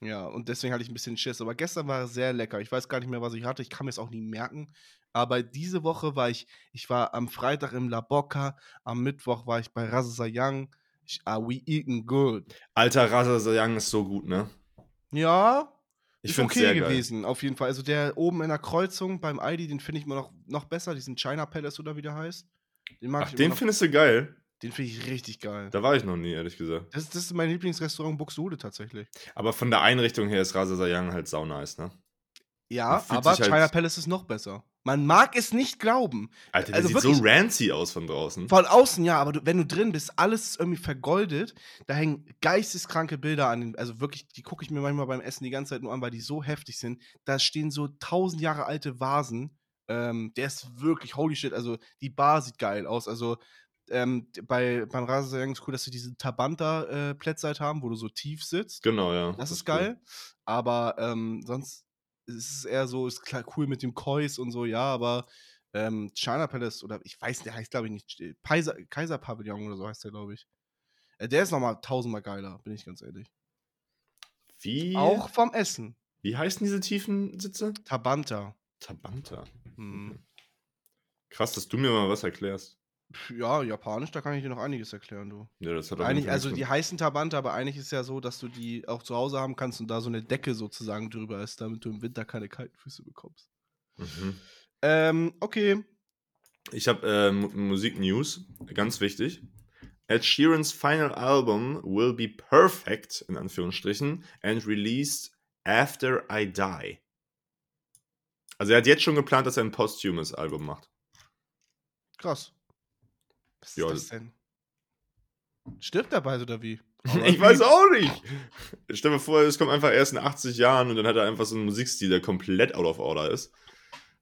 Ja, und deswegen hatte ich ein bisschen Schiss. Aber gestern war es sehr lecker. Ich weiß gar nicht mehr, was ich hatte. Ich kann mir es auch nie merken. Aber diese Woche war ich, ich war am Freitag im La Boca, am Mittwoch war ich bei Raza Young. Ich, ah, we eating good. Alter, Rasa Young ist so gut, ne? Ja, Ich ist finde okay sehr geil. gewesen, auf jeden Fall. Also der oben in der Kreuzung beim Aldi, den finde ich immer noch, noch besser, diesen China Palace oder wie der heißt. Den mag Ach, ich den findest du geil? Den finde ich richtig geil. Da war ich noch nie, ehrlich gesagt. Das, das ist mein Lieblingsrestaurant Buxtehude tatsächlich. Aber von der Einrichtung her ist Rasa Young halt sau nice, ne? Ja, aber halt- China Palace ist noch besser. Man mag es nicht glauben. Alter, der Also sieht wirklich- so rancy aus von draußen. Von außen ja, aber du, wenn du drin bist, alles ist irgendwie vergoldet. Da hängen geisteskranke Bilder an. Also wirklich, die gucke ich mir manchmal beim Essen die ganze Zeit nur an, weil die so heftig sind. Da stehen so tausend Jahre alte Vasen. Ähm, der ist wirklich holy shit. Also die Bar sieht geil aus. Also ähm, bei, beim Rasensägen ist cool, dass sie diese Tabanta-Plätze halt haben, wo du so tief sitzt. Genau, ja. Das ist cool. geil. Aber ähm, sonst ist es eher so, ist klar cool mit dem Kois und so, ja, aber ähm, China Palace oder ich weiß, der heißt glaube ich nicht, äh, Kaiser, Kaiser Pavillon oder so heißt der, glaube ich. Äh, der ist nochmal tausendmal geiler, bin ich ganz ehrlich. Wie, Auch vom Essen. wie heißen diese tiefen Sitze? Tabanta. Tabanta. Hm. Krass, dass du mir mal was erklärst. Ja, japanisch, da kann ich dir noch einiges erklären, du. Ja, das hat Fall also die heißen Tabanta, aber eigentlich ist es ja so, dass du die auch zu Hause haben kannst und da so eine Decke sozusagen drüber ist, damit du im Winter keine kalten Füße bekommst. Mhm. Ähm, okay. Ich habe äh, Mu- Musik-News, ganz wichtig. Ed Sheerans final album will be perfect, in Anführungsstrichen, and released after I die. Also er hat jetzt schon geplant, dass er ein posthumes Album macht. Krass. Was ist Ja, das denn? Stirbt er bald oder wie? Ich weiß auch nicht. Stell dir vor, es kommt einfach erst in 80 Jahren und dann hat er einfach so einen Musikstil, der komplett out of order ist.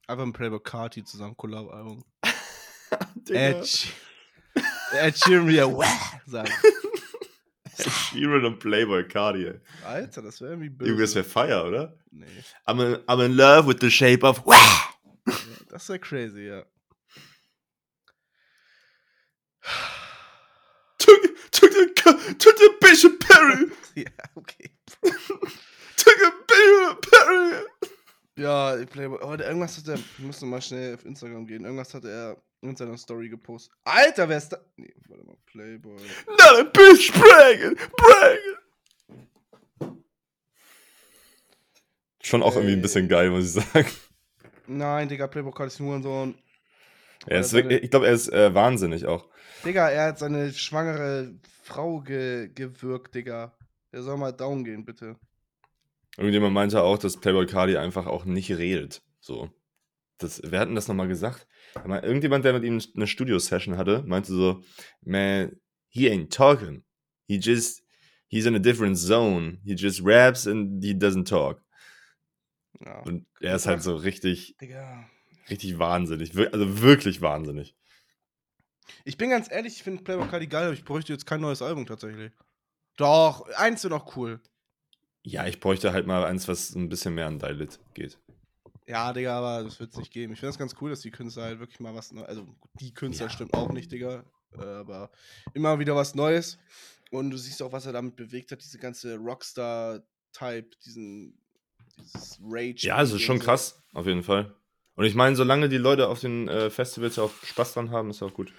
Einfach ein Playboy Carti zusammen, Collab-Album. Digga. Ed, Sh- Ed Sheeran wieder Wah! sagen. Ed Sheeran und Playboy Cardi. ey. Alter, das wäre irgendwie böse. Junge, das wäre Fire, oder? nee, I'm in, I'm in love with the shape of. ja, das wäre crazy, ja. Took, took, the, took the Bishop Perry. ja, okay. Took a Bishop Perry. Ja, Playboy. Oh, der- irgendwas hat er. Wir müssen mal schnell auf Instagram gehen. Irgendwas hat er in seiner Story gepostet. Alter, wer ist da? Nee, warte mal. Playboy. Not a bitch bragging, bragging. Schon auch irgendwie ein bisschen geil, muss ich sagen. Nein, Digga, Playboy Carti ist nur so ein. Er ist wirklich, ich glaube, er ist äh, wahnsinnig auch. Digga, er hat seine schwangere Frau ge gewürgt, Digga. Der soll mal down gehen, bitte. Irgendjemand meinte auch, dass Playboy Cardi einfach auch nicht redet. So. Das, wer hat denn das nochmal gesagt? Irgendjemand, der mit ihm eine Studio-Session hatte, meinte so, man, he ain't talking. He just, he's in a different zone. He just raps and he doesn't talk. Ja. Und er ist halt so richtig, Digga. Richtig wahnsinnig. Also wirklich wahnsinnig. Ich bin ganz ehrlich, ich finde Playboy Cardi geil, aber ich bräuchte jetzt kein neues Album tatsächlich. Doch, eins wäre noch cool. Ja, ich bräuchte halt mal eins, was ein bisschen mehr an Dilit geht. Ja, Digga, aber das wird es nicht geben. Ich finde es ganz cool, dass die Künstler halt wirklich mal was Neues. Also, die Künstler Ja. stimmt auch nicht, Digga. Äh, aber immer wieder was Neues. Und du siehst auch, was er damit bewegt hat, diese ganze Rockstar-Type, diesen. Dieses Rage. Ja, es ist schon krass, auf jeden Fall. Und ich meine, solange die Leute auf den äh, Festivals auch Spaß dran haben, ist auch gut.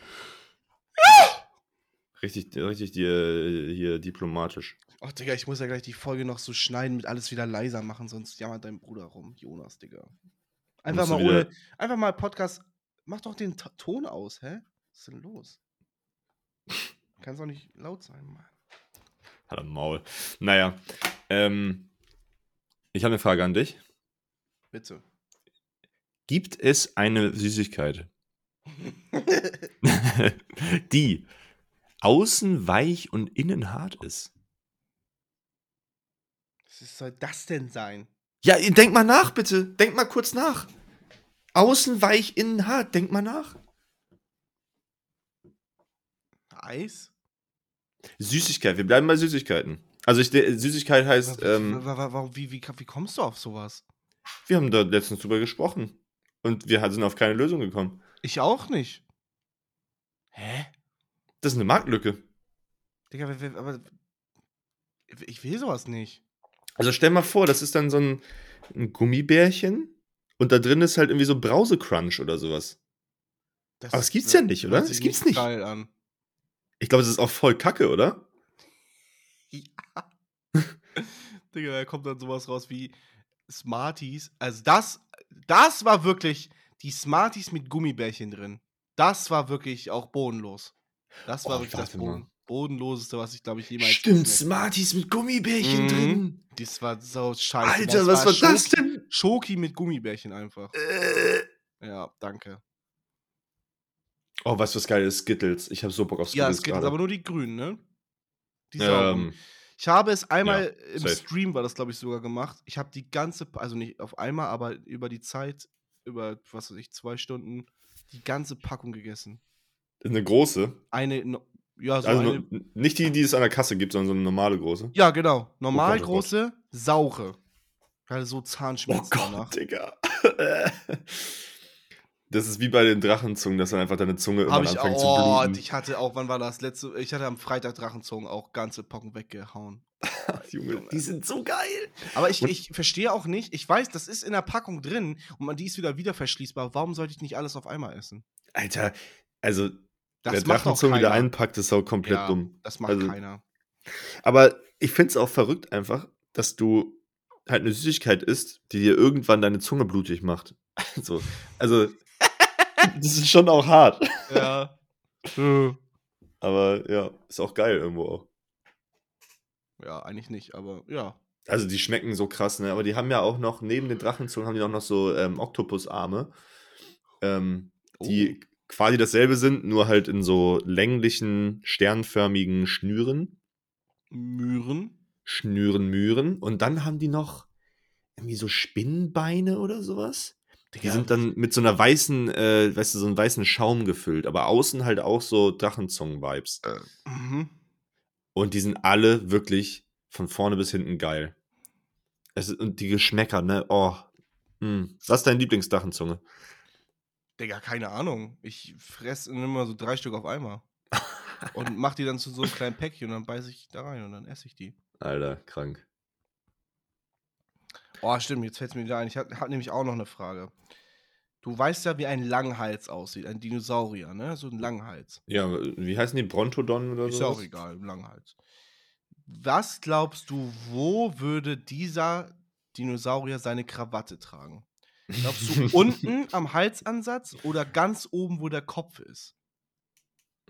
Richtig, richtig die, äh, hier diplomatisch. Ach, Digga, ich muss ja gleich die Folge noch so schneiden, mit alles wieder leiser machen, sonst jammert dein Bruder rum. Jonas, Digga. Einfach mal ohne. Einfach mal Podcast. Mach doch den Ta- Ton aus, hä? Was ist denn los? Kann es auch nicht laut sein, Mann. Hat am Maul. Naja, ähm, ich habe eine Frage an dich. Bitte. Gibt es eine Süßigkeit, die außen weich und innen hart ist? Was soll das denn sein? Ja, denk mal nach, bitte. Denk mal kurz nach. Außen weich, innen hart. Denk mal nach. Eis? Süßigkeit. Wir bleiben bei Süßigkeiten. Also ich, Süßigkeit heißt, ähm, wa- wa- wa- wie, wie, wie kommst du auf sowas? wir haben da letztens drüber gesprochen. Und wir sind auf keine Lösung gekommen. Ich auch nicht. Hä? Das ist eine Marktlücke. Digga, aber. ich will sowas nicht. Also stell mal vor, das ist dann so ein, ein Gummibärchen und da drin ist halt irgendwie so Brausecrunch oder sowas. Das Aber das gibt's ja nicht, oder? Das gibt's nicht. Geil an. Ich glaube, das ist auch voll kacke, oder? Ja. Digga, da kommt dann sowas raus wie Smarties. Also das, das war wirklich die Smarties mit Gummibärchen drin. Das war wirklich auch bodenlos. Das war Oh, wirklich das. Boden, bodenloseste, was ich glaube ich jemals Stimmt, Smarties mit Gummibärchen Mhm. drin. Das war so scheiße. Alter, was war das Schoki- denn? Schoki mit Gummibärchen einfach. Äh. Ja, danke. Oh, weißt du, was geil ist? Skittles. Ich habe so Bock auf Ja, Skittles es gibt gerade. aber nur die grünen, ne? Die ähm, Ich habe es einmal im safe. Stream, war das glaube ich sogar gemacht. Ich habe die ganze, also nicht auf einmal, aber über die Zeit, über, was weiß ich, zwei Stunden, die ganze Packung gegessen. eine große. Eine, no- ja, so Also eine. nur- nicht die, die es an der Kasse gibt, sondern so eine normale große. Ja, genau. Normal oh Gott. große, saure. Gerade so Zahnschmerzen danach. Digga. Das ist wie bei den Drachenzungen, dass dann einfach deine Zunge ich anfängt auch, zu oh, bluten. ich hatte auch, wann war das? Letzte, ich hatte am Freitag Drachenzungen auch ganze Packung weggehauen. Junge, die sind so geil. Aber ich, ich verstehe auch nicht, ich weiß, das ist in der Packung drin und man, die ist wieder wieder verschließbar. Warum sollte ich nicht alles auf einmal essen? Alter, also Das wer macht doch Drachenzunge wieder einpackt, ist auch komplett Ja, dumm. Das macht Also- keiner. Aber ich finde es auch verrückt einfach, dass du halt eine Süßigkeit isst, die dir irgendwann deine Zunge blutig macht. so. Also, das ist schon auch hart. Ja. Aber ja, ist auch geil irgendwo auch. ja, eigentlich nicht, aber ja. Also die schmecken so krass, ne? Aber die haben ja auch noch, neben den Drachenzungen, haben die auch noch so ähm, Oktopusarme, ähm, die Oh. quasi dasselbe sind, nur halt in so länglichen, sternförmigen Schnüren. Mühren. Schnüren, Mühren. Und dann haben die noch irgendwie so Spinnenbeine oder sowas. Die Digga, sind dann mit so einer weißen, äh, weißt du, so einem weißen Schaum gefüllt, aber außen halt auch so Drachenzungen-Vibes. Mhm. Und die sind alle wirklich von vorne bis hinten geil. Es, ist- und die Geschmäcker, ne? Oh. Mm. Was ist deine Lieblingsdrachenzunge? Digga, keine Ahnung. Ich fresse immer so drei Stück auf einmal. und mach die dann zu so einem kleinen Päckchen und dann beiße ich da rein und dann esse ich die. Alter, krank. Oh, stimmt, jetzt fällt es mir wieder ein. Ich habe hab nämlich auch noch eine Frage. Du weißt ja, wie ein Langhals aussieht, ein Dinosaurier, ne? So ein Langhals. Ja, wie heißen die? Brontodon oder Ist so? ja auch egal, Langhals. Was glaubst du, wo würde dieser Dinosaurier seine Krawatte tragen? Glaubst du unten am Halsansatz oder ganz oben, wo der Kopf ist?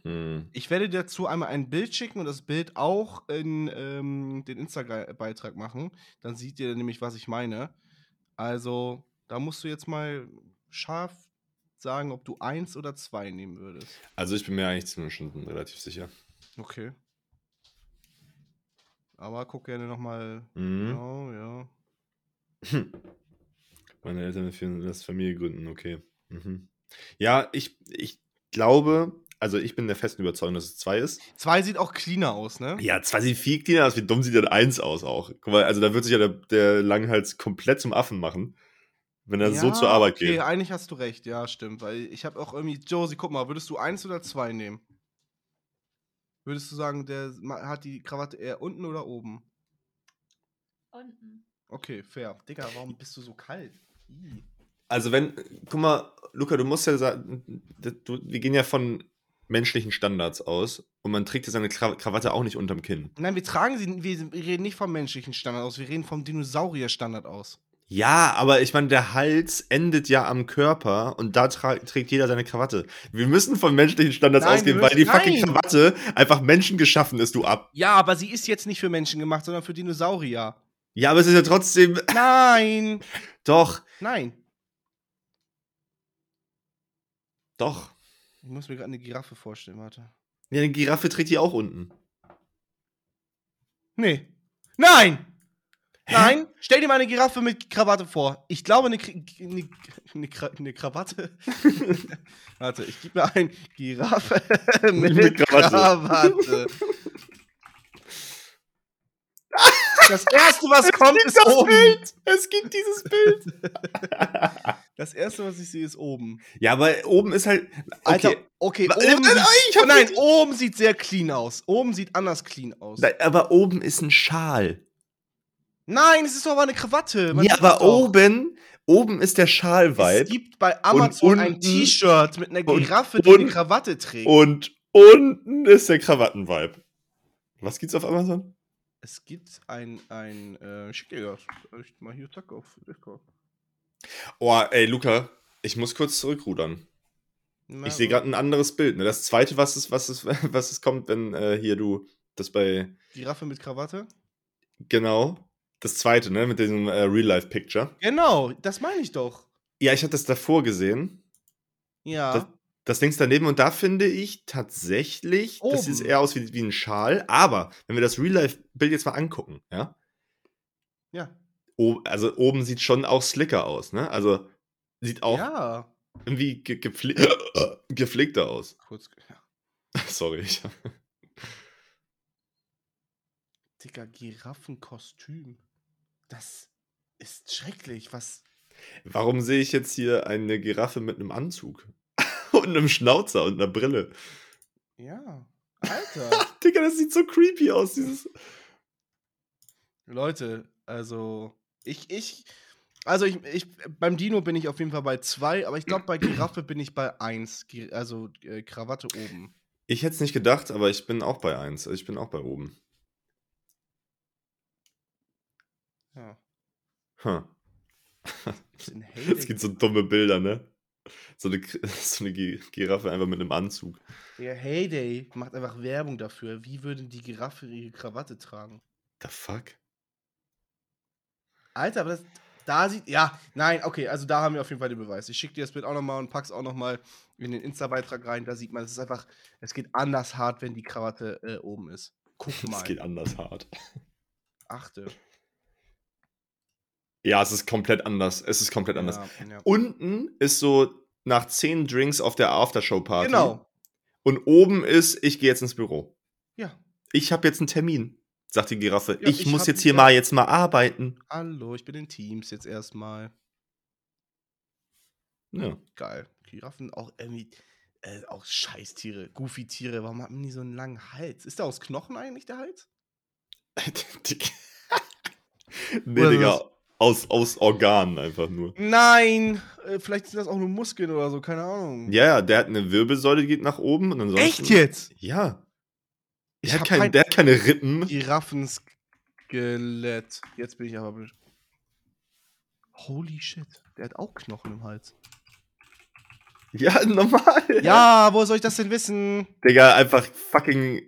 Hm. Ich werde dir dazu einmal ein Bild schicken und das Bild auch in ähm, den Instagram-Beitrag machen. Dann seht ihr nämlich, was ich meine. Also, da musst du jetzt mal scharf sagen, ob du eins oder zwei nehmen würdest. Also ich bin mir eigentlich ziemlich schon relativ sicher. Okay. Aber guck gerne nochmal. Mhm. Genau, ja. Meine Eltern führen das Familie gründen, okay. Mhm. Ja, ich, ich glaube, also ich bin der festen Überzeugung, dass es zwei ist. Zwei sieht auch cleaner aus, ne? Ja, zwei sieht viel cleaner aus. Wie dumm sieht denn eins aus auch? Guck mal, also da wird sich ja der, der Langhals komplett zum Affen machen, wenn er so zur Arbeit okay, geht. eigentlich hast du recht, ja, stimmt. Weil ich habe auch irgendwie, Josie, guck mal, würdest du eins oder zwei nehmen? Würdest du sagen, der hat die Krawatte eher unten oder oben? Unten. Okay, fair. Digga, warum bist du so kalt? Ih. Also wenn, guck mal, Luca, du musst ja sagen, du, wir gehen ja von menschlichen Standards aus und man trägt ja seine Kra Krawatte auch nicht unterm Kinn. Nein, wir tragen sie, wir reden nicht vom menschlichen Standard aus, wir reden vom Dinosaurier-Standard aus. Ja, aber ich meine, der Hals endet ja am Körper und da trägt jeder seine Krawatte. Wir müssen von menschlichen Standards Nein, ausgehen, weil die müssen- fucking nein. Krawatte einfach menschengeschaffen ist, du ab. Ja, aber sie ist jetzt nicht für Menschen gemacht, sondern für Dinosaurier. Ja, aber es ist ja trotzdem. Nein! Doch, Nein! doch. Ich muss mir gerade eine Giraffe vorstellen, warte. Ja, eine Giraffe trägt die auch unten. Nee. Nein! Nein! Stell dir mal eine Giraffe mit Krawatte vor. Ich glaube, eine, eine, eine, eine Krawatte. Warte, ich gebe mir ein Giraffe mit, Mit Krawatte. Krawatte. Das erste, was kommt, ist das oben. Bild! Es gibt dieses Bild! Das erste, was ich sehe, ist oben. ja, aber oben ist halt. Alter, Okay. okay, Wa- oben Nein, sieht, ich nein, oben sieht sehr clean aus. Oben sieht anders clean aus. Aber oben ist ein Schal. Nein, es ist doch aber eine Krawatte. Man Ja, aber oben, oben ist der Es Schal-Vibe. gibt bei Amazon ein unten- T-Shirt mit einer und Giraffe, die eine Krawatte trägt. Und unten ist der Krawatten-Vibe. Was gibt's auf Amazon? Es gibt ein, ein, äh, schick dir das. Ich mal hier, zack, auf Discord. Oh, ey, Luca, ich muss kurz zurückrudern. Na, Ich sehe gerade ein anderes Bild. Ne? Das zweite, was es, was es, was es kommt, wenn äh, hier du das bei. Giraffe mit Krawatte? Genau. Das zweite, ne? Mit diesem äh, Real-Life-Picture. Genau, das meine ich doch. Ja, ich hatte das davor gesehen. Ja. Das, das Dings daneben und da finde ich tatsächlich, das sieht Oben. eher aus wie, wie ein Schal. Aber wenn wir das Real-Life-Bild jetzt mal angucken, ja, ja. Also oben sieht schon auch slicker aus, ne? Also sieht auch Ja. irgendwie ge gepfle gepflegter aus. Kurz. Ja. Sorry. Ich, Digga, Giraffenkostüm. Das ist schrecklich. Was? warum sehe ich jetzt hier eine Giraffe mit einem Anzug? und einem Schnauzer und einer Brille. Ja. Alter. Digga, das sieht so creepy aus, dieses. Leute, also. Ich, ich. Also ich, ich, beim Dino bin ich auf jeden Fall bei zwei, aber ich glaube bei Giraffe bin ich bei eins. Also äh, Krawatte oben. Ich hätte es nicht gedacht, aber ich bin auch bei 1. Ich bin auch bei oben. Ja. Bisschen Es gibt so dumme Bilder, ne? So eine, so eine Gi- Giraffe einfach mit einem Anzug. Der Heyday macht einfach Werbung dafür. Wie würde die Giraffe ihre Krawatte tragen? The fuck? Alter, aber das, da sieht. Ja, nein, okay, also da haben wir auf jeden Fall den Beweis. Ich schicke dir das Bild auch nochmal und pack's auch nochmal in den Insta-Beitrag rein. Da sieht man, es ist einfach, es geht anders hart, wenn die Krawatte äh, oben ist. Guck mal. Es geht anders hart. Achte. Ja, es ist komplett anders. Es ist komplett anders. Ja, ja. Unten ist so nach 10 Drinks auf der Aftershow-Party. Genau. Und oben ist, ich gehe jetzt ins Büro. Ja. Ich habe jetzt einen Termin, sagt die Giraffe. Ja, ich, ich muss jetzt hier ja. mal jetzt mal arbeiten. Hallo, ich bin in Teams jetzt erstmal. Ja. Geil. Giraffen auch irgendwie. Äh, auch Scheißtiere, Goofy-Tiere. Warum haben die so einen langen Hals? Ist der aus Knochen eigentlich, der Hals? Nee, Oder Digga. was? Aus, aus Organen einfach nur. Nein! Äh, vielleicht sind das auch nur Muskeln oder so, keine Ahnung. Ja, ja, der hat eine Wirbelsäule, die geht nach oben und ansonsten. Echt jetzt? Ja. Ich hat, kein, kein- der hat keine Rippen. Giraffenskelett. Jetzt bin ich aber. be- Holy shit. Der hat auch Knochen im Hals. Ja, normal. Ja, wo soll ich das denn wissen? Digga, einfach fucking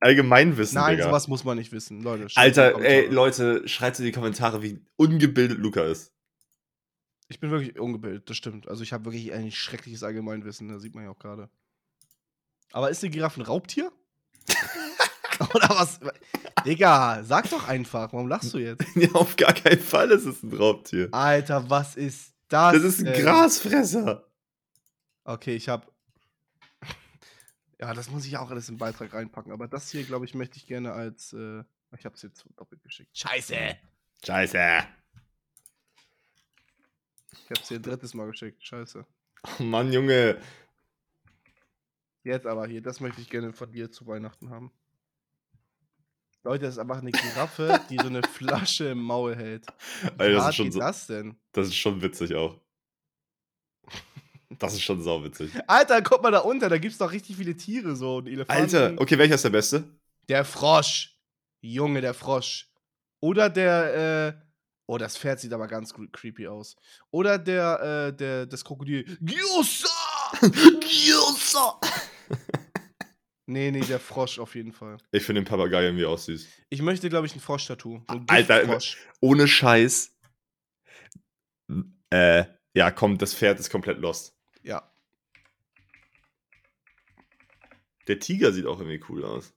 Allgemeinwissen, Nein, Digga. sowas muss man nicht wissen. Leute, Alter, ey. Leute, schreibt in die Kommentare, wie ungebildet Luca ist. Ich bin wirklich ungebildet, das stimmt. Also ich habe wirklich ein schreckliches Allgemeinwissen, das sieht man ja auch gerade. Aber ist eine Giraffe ein Raubtier? Oder was? Digga, sag doch einfach, warum lachst du jetzt? ja, auf gar keinen Fall ist es ein Raubtier. Alter, was ist das? Das ist ein denn? Grasfresser. Okay, ich hab. Ja, das muss ich auch alles im Beitrag reinpacken. Aber das hier, glaube ich, möchte ich gerne als. Äh, ich hab's jetzt doppelt geschickt. Scheiße! Scheiße. Ich hab's hier ein drittes Mal geschickt. Scheiße. Oh Mann, Junge. Jetzt aber hier, das möchte ich gerne von dir zu Weihnachten haben. Leute, das ist einfach eine Giraffe, die so eine Flasche im Maul hält. Alter, das ist schon so- das denn? Das ist schon witzig auch. Das ist schon sauwitzig. Alter, guck mal da unter, da gibt's doch richtig viele Tiere so. Ein Elefanten. Alter, okay, welcher ist der Beste? Der Frosch. Junge, der Frosch. Oder der, äh. Oh, das Pferd sieht aber ganz cre- creepy aus. Oder der, äh, der, das Krokodil. Gyoza! Gyoza! Nee, nee, der Frosch auf jeden Fall. Ich finde den Papagei irgendwie auch süß. Ich möchte, glaube ich, ein Frosch-Tattoo. So ein Alter. Ohne Scheiß. Äh, ja, komm, das Pferd ist komplett lost. Ja. Der Tiger sieht auch irgendwie cool aus.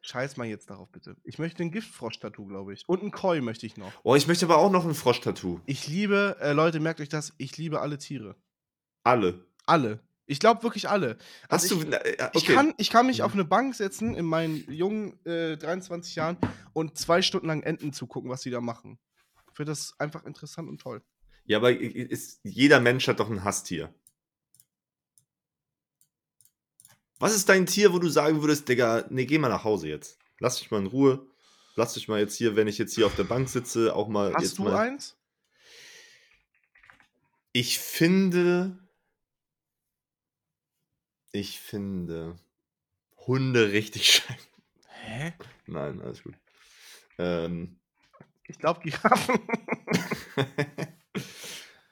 Scheiß mal jetzt darauf, bitte. Ich möchte ein Giftfrosch-Tattoo, glaube ich. Und ein Koi möchte ich noch. Oh, ich möchte aber auch noch ein Frosch-Tattoo. Ich liebe, äh, Leute, merkt euch das, ich liebe alle Tiere. Alle. Alle. Ich glaube wirklich alle. Hast Also du. na, äh, Ich okay. kann, ich kann mich Mhm. auf eine Bank setzen in meinen jungen äh, 23 Jahren und zwei Stunden lang Enten zugucken, was sie da machen. Ich finde das einfach interessant und toll. Ja, aber ist, jeder Mensch hat doch ein Hasstier. Was ist dein Tier, wo du sagen würdest, Digga, nee, geh mal nach Hause jetzt. Lass dich mal in Ruhe. Lass dich mal jetzt hier, wenn ich jetzt hier auf der Bank sitze, auch mal. Hast du mal. eins? Ich finde. Ich finde. Hunde richtig scheiße. Hä? Nein, alles gut. Ähm. Ich glaube Giraffen.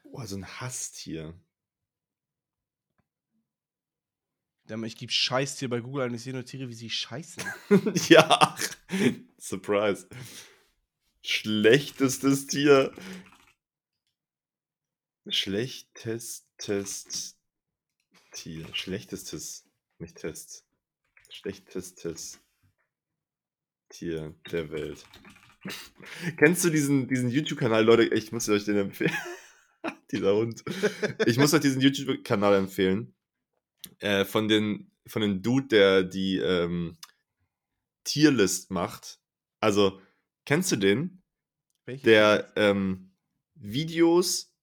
Boah, so ein Hasstier. Ich gebe Scheißtier bei Google ein. Ich sehe nur Tiere, wie sie scheißen. ja. Surprise. Schlechtestes Tier. Schlechtestes Tier. Schlechtestes. Nicht Test. Schlechtestes Tier der Welt. Kennst du diesen, diesen YouTube-Kanal, Leute? Ich muss euch den empfehlen. Dieser Hund. Ich muss euch diesen YouTube-Kanal empfehlen. Äh, von den von dem Dude, der die ähm, Tierlist macht. Also, kennst du den? Welche? Der ähm, Videos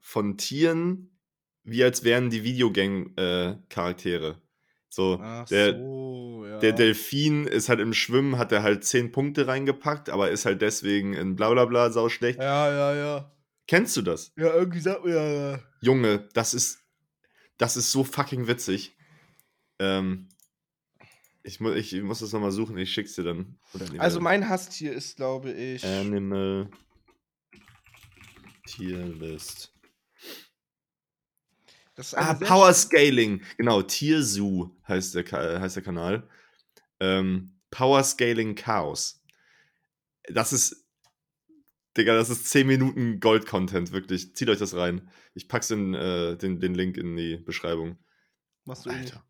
von Tieren, wie als wären die Videogame-Charaktere. so, Ach der, so, ja. der Delfin ist halt im Schwimmen, hat er halt 10 Punkte reingepackt, aber ist halt deswegen in Blablabla sau schlecht. ja, ja, ja. Kennst du das? Ja, irgendwie sagt mir ja, ja. Junge, das ist, das ist so fucking witzig. Ähm, ich, mu ich muss das nochmal suchen, ich schick's dir dann. Also mein Hasstier ist, glaube ich. Animal Tierlist. Ah, Power Scaling. Genau, Tierzoo heißt der, Ka- heißt der Kanal. Ähm, Power Scaling Chaos. Das ist, Digga, das ist 10 Minuten Gold-Content, wirklich. Zieht euch das rein. Ich pack's in, äh, den, den Link in die Beschreibung. Machst du eh nicht. Alter.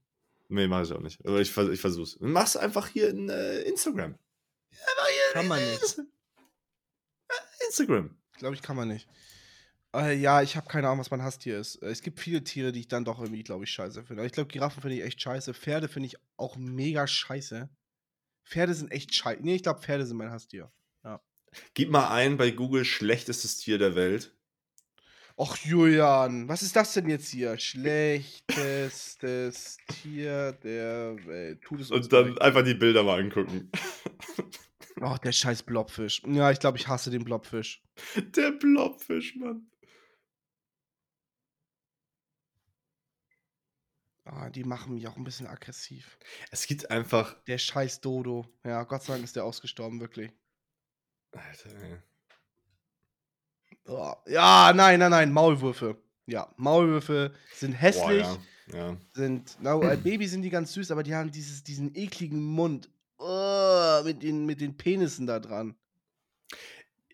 Nee, mach ich auch nicht. Aber ich, ich versuch's. Mach's einfach hier in äh, Instagram. Einfach hier Kann man nicht. Instagram. Glaube ich, kann man nicht. Äh, ja, ich habe keine Ahnung, was mein Hasstier ist. Äh, Es gibt viele Tiere, die ich dann doch irgendwie, glaube ich, scheiße finde. Aber ich glaube, Giraffen finde ich echt scheiße. Pferde finde ich auch mega scheiße. Pferde sind echt scheiße. Nee, ich glaube, Pferde sind mein Hasstier. Gib mal ein bei Google schlechtestes Tier der Welt. Och, Julian, was ist das denn jetzt hier? Schlechtestes Tier der Welt. Tut es Und dann leid. einfach die Bilder mal angucken. Oh, der scheiß Blobfisch. Ja, ich glaube, ich hasse den Blobfisch. Der Blobfisch, Mann. Ah, die machen mich auch ein bisschen aggressiv. Es gibt einfach. Der scheiß Dodo. Ja, Gott sei Dank ist der ausgestorben, wirklich. Alter, ey. Oh, ja, nein, nein, nein, Maulwürfe. Ja, Maulwürfe sind hässlich, Boah, ja. ja. sind, na, als Baby sind die ganz süß, aber die haben dieses, diesen ekligen Mund. Oh, mit, den, mit den Penissen da dran.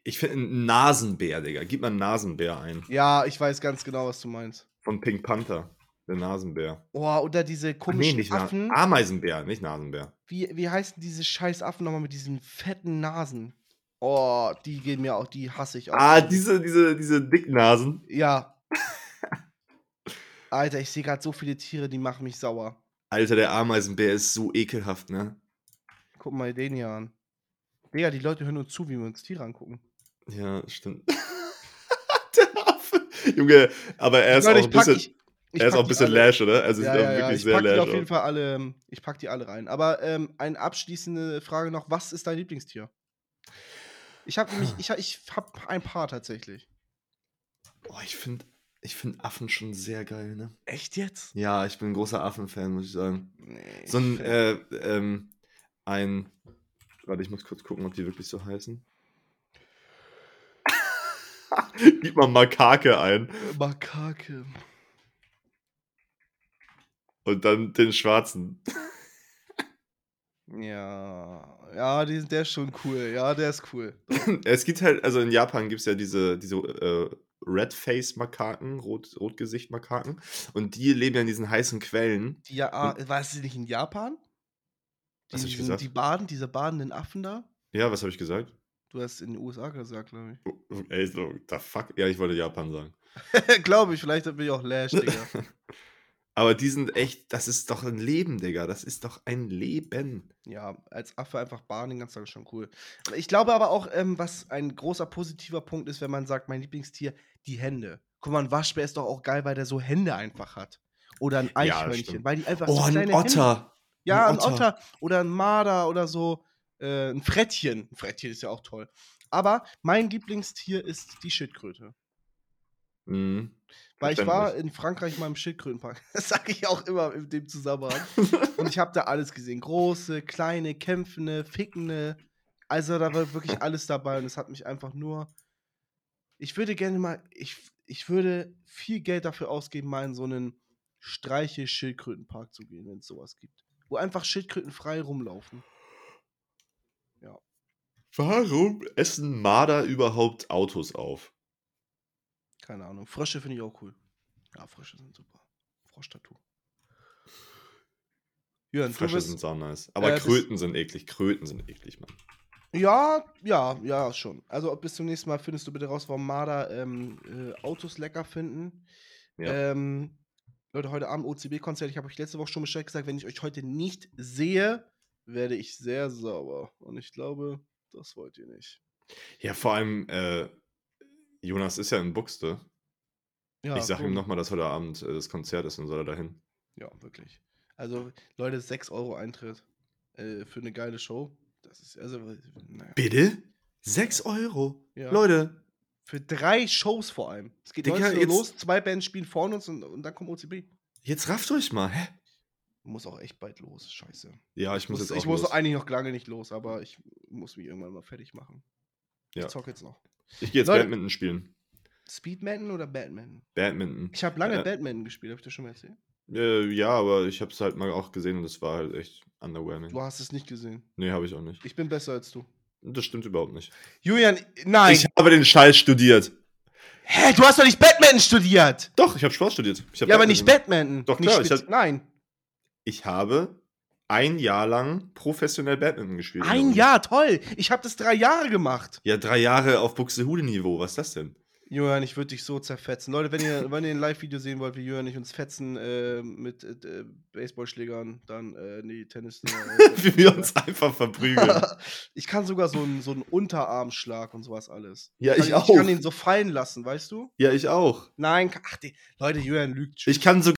Ich finde einen Nasenbär, Digga. Gib mal einen Nasenbär ein. Ja, ich weiß ganz genau, was du meinst. Von Pink Panther. Der Nasenbär. Oh, oder diese Ach, nee, komischen nicht Na Affen. Ameisenbär, nicht Nasenbär. Wie, wie heißen diese scheiß Affen nochmal mit diesen fetten Nasen? Oh, die gehen mir auch, die hasse ich auch. Ah, diese, diese, diese Dicknasen. Ja. Alter, ich sehe gerade so viele Tiere, die machen mich sauer. Alter, der Ameisenbär ist so ekelhaft, ne? Guck mal den hier an. Digga, die Leute hören uns zu, wie wir uns Tiere angucken. Ja, stimmt. der Affe. Junge, aber er ist Leute, auch ein bisschen, ich er ist auch ein die bisschen alle- lash, oder? Also, Ja, auch ja, wirklich ich sehr pack die lash auf jeden. Fall alle, ähm, ich pack die alle rein. Aber ähm, eine abschließende Frage noch, was ist dein Lieblingstier? Ich habe nämlich, ich, ich hab ein paar tatsächlich. Boah, ich finde ich find Affen schon sehr geil, ne? Echt jetzt? Ja, ich bin ein großer Affenfan, muss ich sagen. Nee, So ein, äh, ähm, ein. Warte, ich muss kurz gucken, ob die wirklich so heißen. Gib mal Makake ein Makake. Und dann den schwarzen. Ja, ja, die, der ist schon cool. Ja, der ist cool. es gibt halt, also in Japan gibt es ja diese, diese äh, Red-Face-Makaken, Rot, Rotgesicht-Makaken. Und die leben ja in diesen heißen Quellen. Die, ja, ah, war es nicht in Japan? Was hab ich gesagt? Die baden, diese badenden Affen da? Ja, was habe ich gesagt? Du hast in den USA gesagt, glaube Oh, Ey, so, the fuck? Ja, ich wollte Japan sagen. ich. glaube ich, vielleicht bin ich auch Lash, Digga. Aber die sind echt, das ist doch ein Leben, Digga. Das ist doch ein Leben. Ja, als Affe einfach baden den ganzen Tag ist schon cool. Ich glaube aber auch, ähm, was ein großer positiver Punkt ist, wenn man sagt, mein Lieblingstier, die Hände. Guck mal, ein Waschbär ist doch auch geil, weil der so Hände einfach hat. Oder ein Ja, Eichhörnchen, stimmt. weil die einfach Oh, so ein kleine Hände Otter. Ja, Ein ein Otter. oder ein Marder oder so. Äh, ein Frettchen. Ein Frettchen ist ja auch toll. Aber mein Lieblingstier ist die Schildkröte. Mhm. Weil ich war in Frankreich mal im Schildkrötenpark. Das sage ich auch immer in dem Zusammenhang. Und ich habe da alles gesehen. Große, kleine, kämpfende, fickende. Also da war wirklich alles dabei und es hat mich einfach nur. Ich würde gerne mal. Ich, ich würde viel Geld dafür ausgeben, mal in so einen Streiche-Schildkrötenpark zu gehen, wenn es sowas gibt. Wo einfach Schildkröten frei rumlaufen. Warum essen Marder überhaupt Autos auf? Keine Ahnung. Frösche finde ich auch cool. Ja, Frösche sind super. Frosch-Tattoo. Du Frösche bist, sind sau nice. Aber äh, Kröten sind eklig. Kröten sind eklig, Mann. Ja, ja, ja, schon. Also bis zum nächsten Mal findest du bitte raus, warum Marder ähm, äh, Autos lecker finden. Ja. Ähm, Leute, heute Abend OCB-Konzert. Ich habe euch letzte Woche schon Bescheid gesagt, wenn ich euch heute nicht sehe, werde ich sehr sauer. Und ich glaube, das wollt ihr nicht. Ja, vor allem, äh, Jonas ist ja in Buxte. Ja, ich sag ihm nochmal, dass heute Abend äh, das Konzert ist und soll er dahin. Ja, wirklich. Also, Leute, 6 Euro Eintritt äh, für eine geile Show. Das ist, also, naja. Bitte? 6 Euro? Ja. Leute, Für drei Shows vor allem. Es geht Digga, 19 Uhr jetzt- los, zwei Bands spielen vor uns und, und dann kommt OCB. jetzt rafft euch mal. Hä? Muss auch echt bald los, scheiße. Ja, ich muss Muss, jetzt auch ich muss los. eigentlich noch lange nicht los, aber ich muss mich irgendwann mal fertig machen. Ja. Ich zocke jetzt noch. Ich gehe jetzt Leute- Badminton spielen. Speedman oder Batman? Badminton. Ich habe lange Äh, Batman gespielt, habe ich dir schon mal erzählt? Äh, ja, aber ich habe es halt mal auch gesehen und es war halt echt underwhelming. Du hast es nicht gesehen. Nee, habe ich auch nicht. Ich bin besser als du. Das stimmt überhaupt nicht. Julian, nein. Ich habe den Scheiß studiert. Hä, du hast doch nicht Batman studiert. Doch, ich habe Sport studiert. Ich hab Ja, aber nicht Badminton- Batman. Doch, Nicht klar, ich spez- hab- Nein. Ich habe ein Jahr lang professionell Badminton gespielt. Ein. Jahr, toll. Ich habe das drei Jahre gemacht. Ja, drei Jahre auf Buxtehude-Niveau. Was ist das denn? Julian, ich würde dich so zerfetzen. Leute, wenn ihr, wenn ihr ein Live-Video sehen wollt, wie und ich uns fetzen äh, mit äh, Baseballschlägern, dann äh, nee, Tennis. Äh, Wie wir uns einfach verprügeln. ich kann sogar so einen, so einen Unterarmschlag und sowas alles. Ja, ich Ich auch. kann ihn so fallen lassen, weißt du? ja, ich auch. Nein, ach, die, Leute, Julian lügt schon. Ich kann so